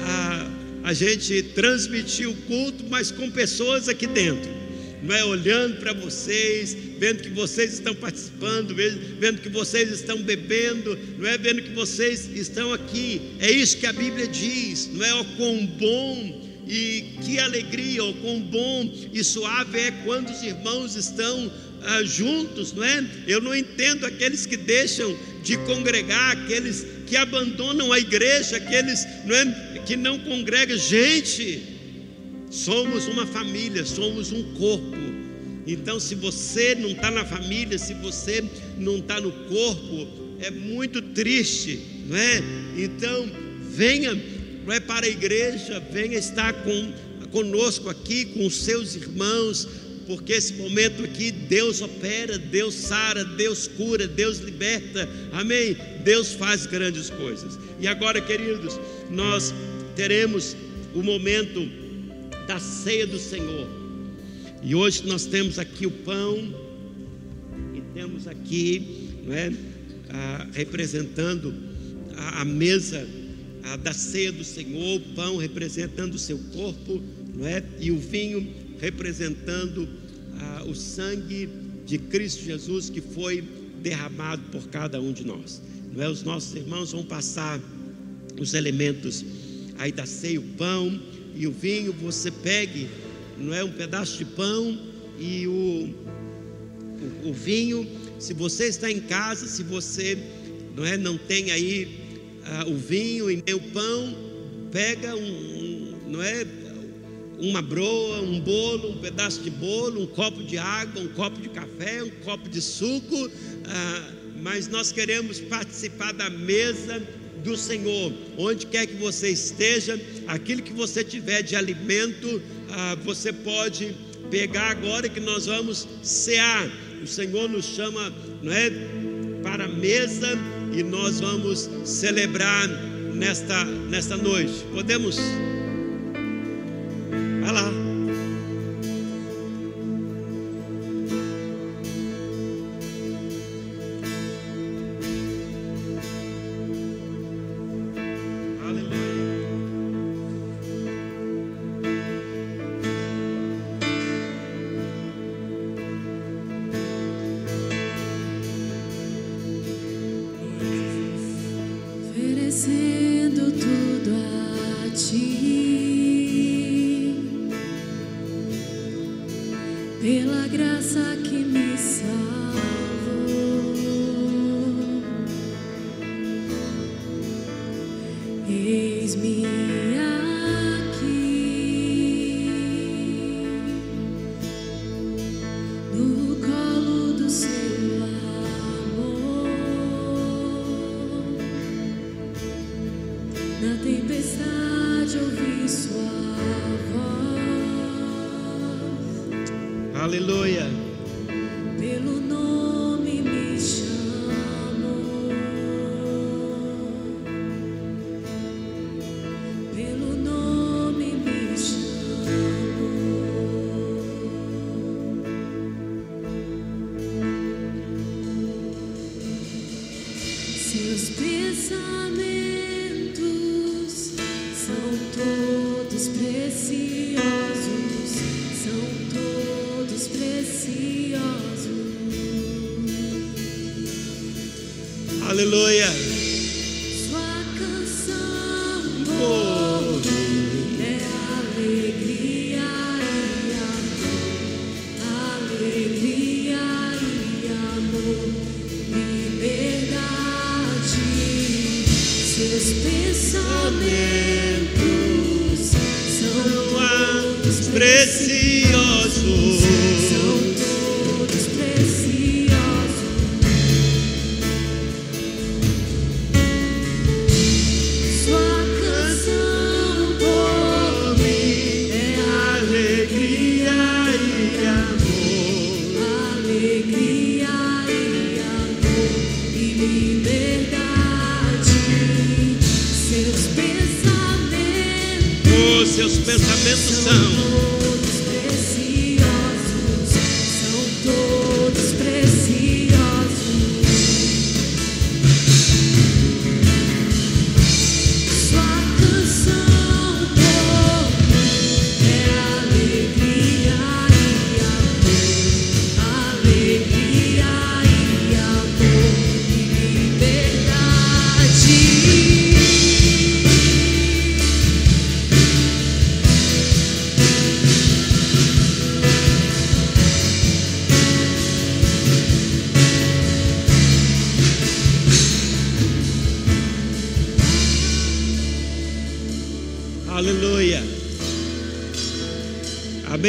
A, a gente transmitir o culto, mas com pessoas aqui dentro não é? Olhando para vocês, vendo que vocês estão participando, vendo que vocês estão bebendo, não é? Vendo que vocês estão aqui. É isso que a Bíblia diz, não é? O quão bom e que alegria, o quão bom e suave é quando os irmãos estão ah, juntos, não é? Eu não entendo aqueles que deixam de congregar, aqueles que abandonam a igreja, aqueles não é, que não congregam. Gente, Somos uma família, somos um corpo. Então, se você não está na família, se você não está no corpo, é muito triste, não é? Então, venha não é, para a igreja, venha estar com, conosco aqui, com os seus irmãos, porque esse momento aqui Deus opera, Deus sara, Deus cura, Deus liberta, amém? Deus faz grandes coisas. E agora, queridos, nós teremos o momento da ceia do Senhor. E hoje nós temos aqui o pão e temos aqui, não é, ah, representando a, a mesa a, da ceia do Senhor, o pão representando o seu corpo, não é, e o vinho representando o sangue de Cristo Jesus que foi derramado por cada um de nós. Não é? Os nossos irmãos vão passar os elementos aí da ceia, o pão e o vinho, você pegue, não é? Um pedaço de pão e o, o, o vinho. Se você está em casa, se você não é? Não tem aí ah, o vinho e nem o pão, pega um, um, não é? Uma broa, um bolo, um pedaço de bolo, um copo de água, um copo de café, um copo de suco, ah, mas nós queremos participar da mesa do Senhor, onde quer que você esteja, aquilo que você tiver de alimento, ah, você pode pegar agora que nós vamos cear. O Senhor nos chama, não é, para a mesa e nós vamos celebrar nesta nesta noite. Podemos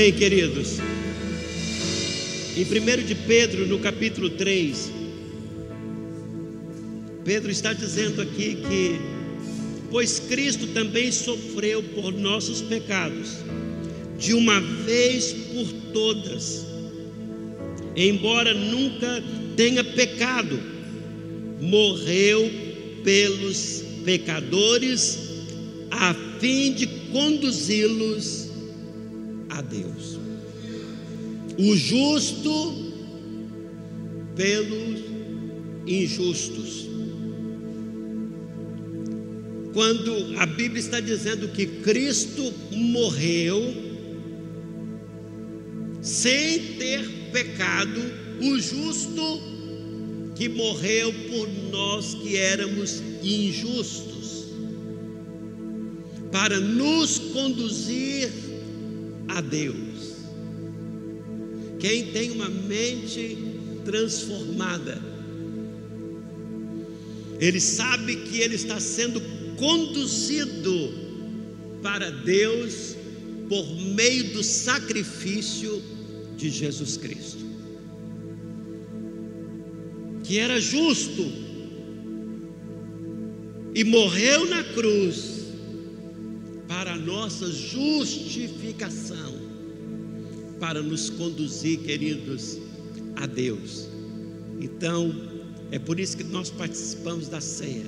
Amém, queridos. Em 1 de Pedro, no capítulo 3, Pedro está dizendo aqui que, pois Cristo também sofreu por nossos pecados, de uma vez por todas, embora nunca tenha pecado, morreu pelos pecadores, a fim de conduzi-los O justo pelos injustos. Quando a Bíblia está dizendo que Cristo morreu sem ter pecado, o justo que morreu por nós que éramos injustos, para nos conduzir a Deus. Quem tem uma mente transformada, ele sabe que ele está sendo conduzido para Deus por meio do sacrifício de Jesus Cristo, que era justo e morreu na cruz para a nossa justificação, para nos conduzir, queridos, a Deus. Então, é por isso que nós participamos da ceia.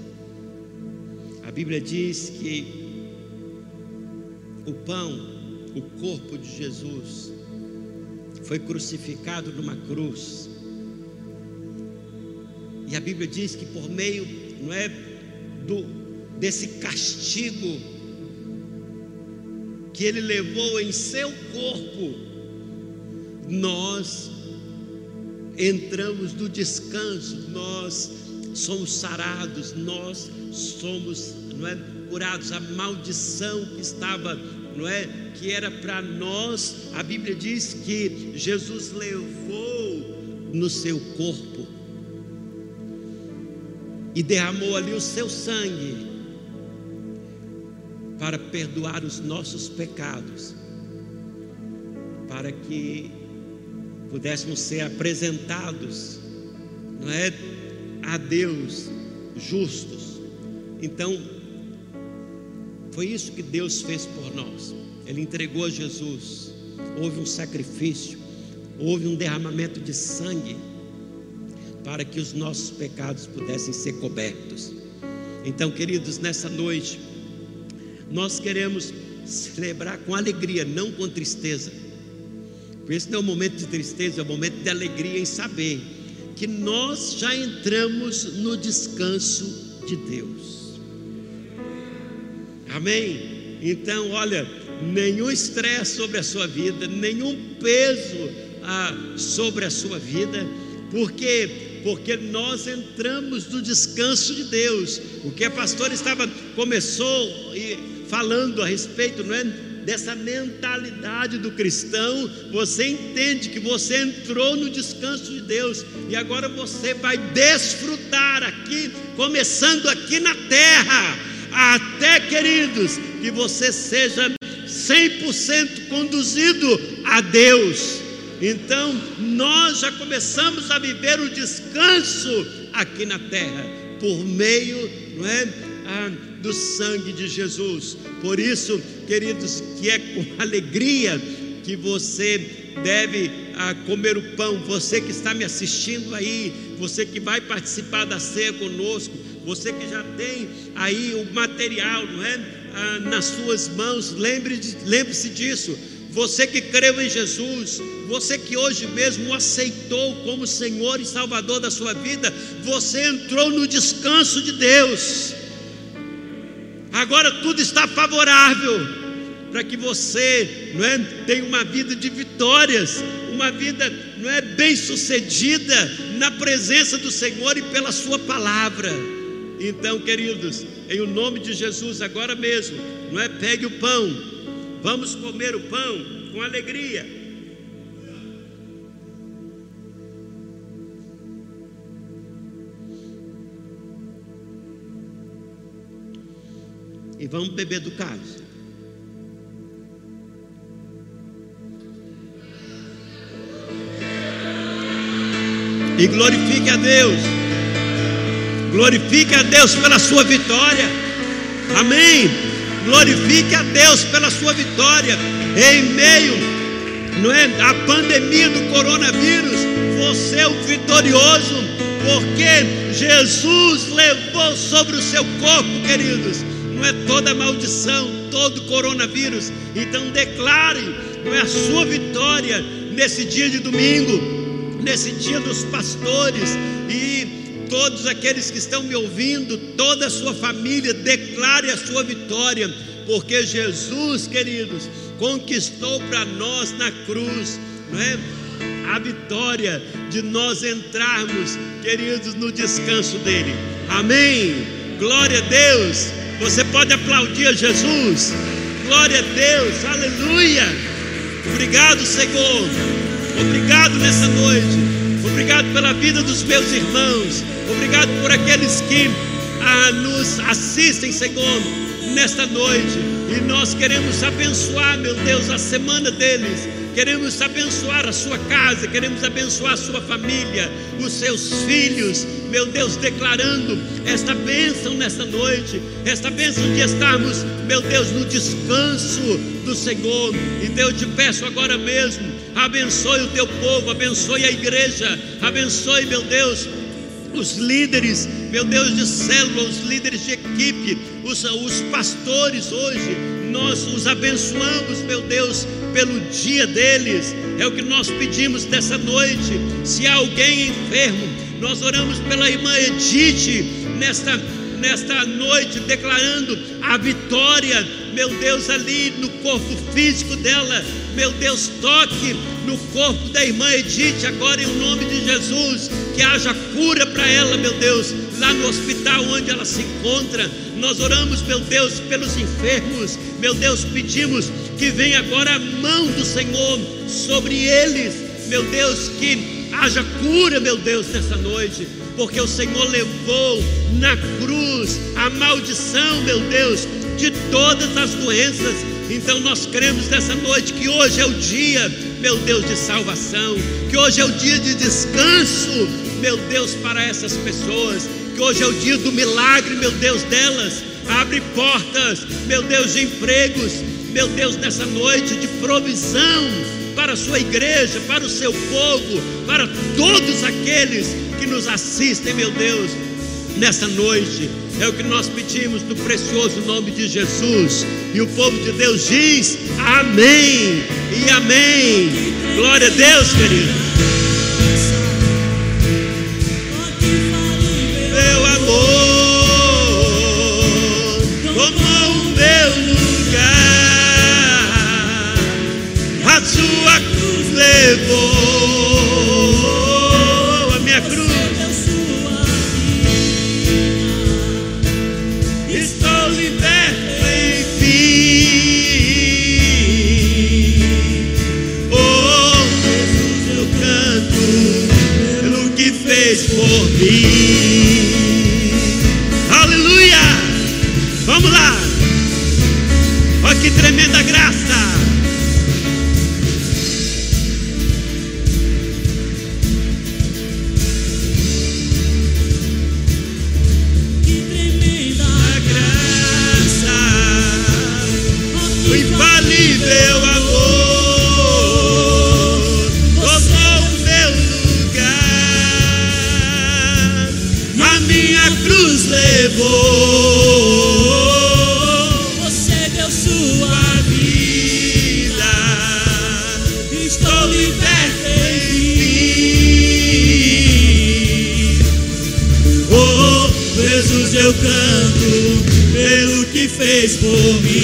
A Bíblia diz que o pão, o corpo de Jesus, foi crucificado numa cruz. E a Bíblia diz que por meio, não é, do desse castigo que ele levou em seu corpo, nós entramos no descanso, nós somos sarados, nós somos, não é, curados. A maldição que estava, não é, que era para nós, a Bíblia diz que Jesus levou no seu corpo e derramou ali o seu sangue para perdoar os nossos pecados, para que pudéssemos ser apresentados, não é, a Deus justos. Então, foi isso que Deus fez por nós. Ele entregou a Jesus. Houve um sacrifício, houve um derramamento de sangue para que os nossos pecados pudessem ser cobertos. Então, queridos, nessa noite, nós queremos celebrar com alegria, não com tristeza. Isso não é um momento de tristeza, é um momento de alegria em saber que nós já entramos no descanso de Deus. Amém? Então, olha, nenhum estresse sobre a sua vida, nenhum peso ah, sobre a sua vida, porque porque nós entramos no descanso de Deus. O que a pastora estava começou falando a respeito, não é? Dessa mentalidade do cristão, você entende que você entrou no descanso de Deus e agora você vai desfrutar aqui, começando aqui na terra, até queridos, que você seja 100% conduzido a Deus. Então, nós já começamos a viver o descanso aqui na terra, por meio, não é? Ah, do sangue de Jesus. Por isso, queridos, que é com alegria que você deve ah, comer o pão. Você que está me assistindo aí, você que vai participar da ceia conosco, você que já tem aí o material, não é? Ah, nas suas mãos, lembre-se lembre disso. Você que creu em Jesus, você que hoje mesmo o aceitou como Senhor e Salvador da sua vida, você entrou no descanso de Deus. Agora tudo está favorável para que você, não é, tenha uma vida de vitórias, uma vida, não é, bem-sucedida na presença do Senhor e pela sua palavra. Então, queridos, em o nome de Jesus agora mesmo, não é, pegue o pão. Vamos comer o pão com alegria. E vamos beber do cálice. E glorifique a Deus. Glorifique a Deus pela sua vitória. Amém. Glorifique a Deus pela sua vitória em meio não é, à pandemia do coronavírus. Você é o vitorioso, porque Jesus levou sobre o seu corpo, queridos, não é toda maldição, todo coronavírus. Então declare, não é a sua vitória nesse dia de domingo, nesse dia dos pastores e todos aqueles que estão me ouvindo, toda a sua família, declare a sua vitória, porque Jesus, queridos, conquistou para nós na cruz, não é? A vitória de nós entrarmos, queridos, no descanso dele. Amém. Glória a Deus. Você pode aplaudir a Jesus. Glória a Deus, aleluia. Obrigado, Senhor. Obrigado nessa noite. Obrigado pela vida dos meus irmãos. Obrigado por aqueles que ah, nos assistem, Senhor, nesta noite. E nós queremos abençoar, meu Deus, a semana deles queremos abençoar a sua casa, queremos abençoar a sua família, os seus filhos, meu Deus, declarando esta bênção nesta noite, esta bênção de estarmos, meu Deus, no descanso do Senhor. E eu te peço agora mesmo, abençoe o teu povo, abençoe a igreja, abençoe, meu Deus, os líderes, meu Deus, de célula, os líderes de equipe, os, os pastores hoje, nós os abençoamos, meu Deus, pelo dia deles. É o que nós pedimos nessa noite. Se há alguém enfermo, nós oramos pela irmã Edith nesta nesta noite declarando a vitória, meu Deus, ali no corpo físico dela, meu Deus, toque no corpo da irmã Edith, agora em nome de Jesus, que haja cura para ela, meu Deus, lá no hospital onde ela se encontra. Nós oramos, meu Deus, pelos enfermos, meu Deus, pedimos que venha agora a mão do Senhor sobre eles, meu Deus, que haja cura, meu Deus, nessa noite, porque o Senhor levou na cruz a maldição, meu Deus, de todas as doenças. Então nós cremos nessa noite que hoje é o dia, meu Deus, de salvação, que hoje é o dia de descanso, meu Deus, para essas pessoas, que hoje é o dia do milagre, meu Deus, delas. Abre portas, meu Deus, de empregos, meu Deus, nessa noite de provisão para a sua igreja, para o seu povo, para todos aqueles que nos assistem, meu Deus, nessa noite. É o que nós pedimos no precioso nome de Jesus. E o povo de Deus diz: Amém e Amém. Glória a Deus, querido. Levou a minha cruz. Estou liberto, enfim. Oh, Jesus, eu canto pelo que fez por mim. Aleluia! Vamos lá! Olha que tremenda graça! Fez por mim.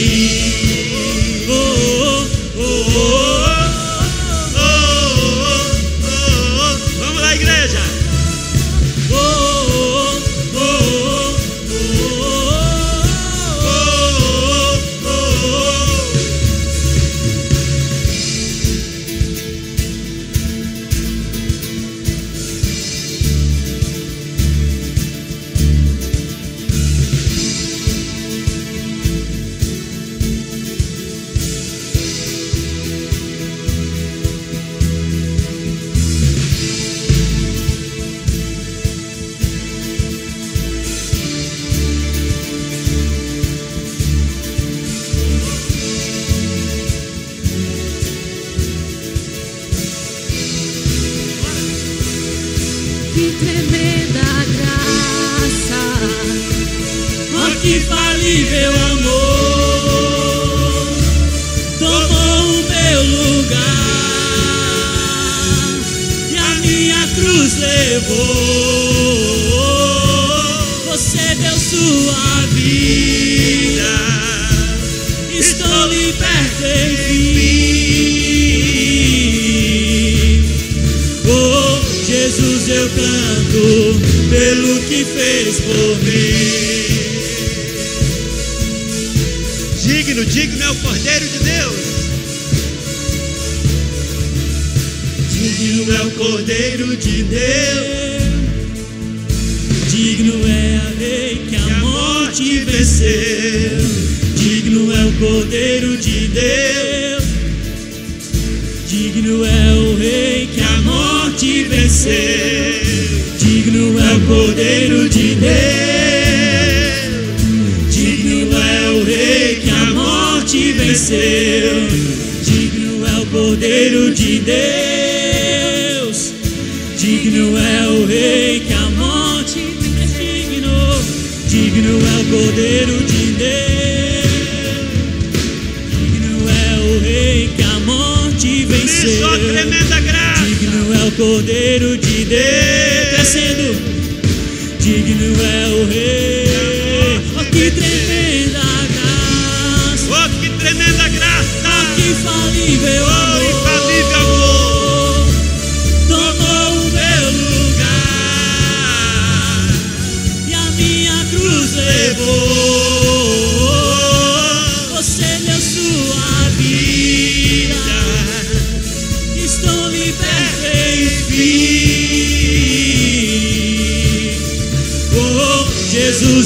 Digno é a lei que a morte venceu. Digno é o Cordeiro de Deus. Digno é o Rei que a morte venceu. Digno é o Cordeiro de Deus. Digno é o Rei que a morte venceu. Digno é o Cordeiro de Deus. Digno é o Rei que a morte digno. Digno é o Cordeiro de Deus. Digno é o Rei que a morte venceu. Digno é o Cordeiro de Deus. Digno é o Rei,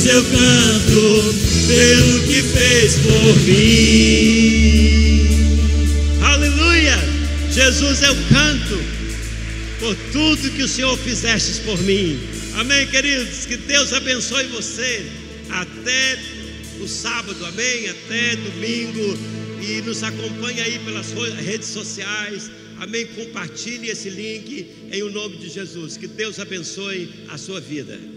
Jesus eu canto pelo que fez por mim. Aleluia! Jesus, eu canto por tudo que o Senhor fizeste por mim. Amém, queridos? Que Deus abençoe você até o sábado, amém? Até domingo. E nos acompanhe aí pelas redes sociais. Amém? Compartilhe esse link em o nome de Jesus. Que Deus abençoe a sua vida.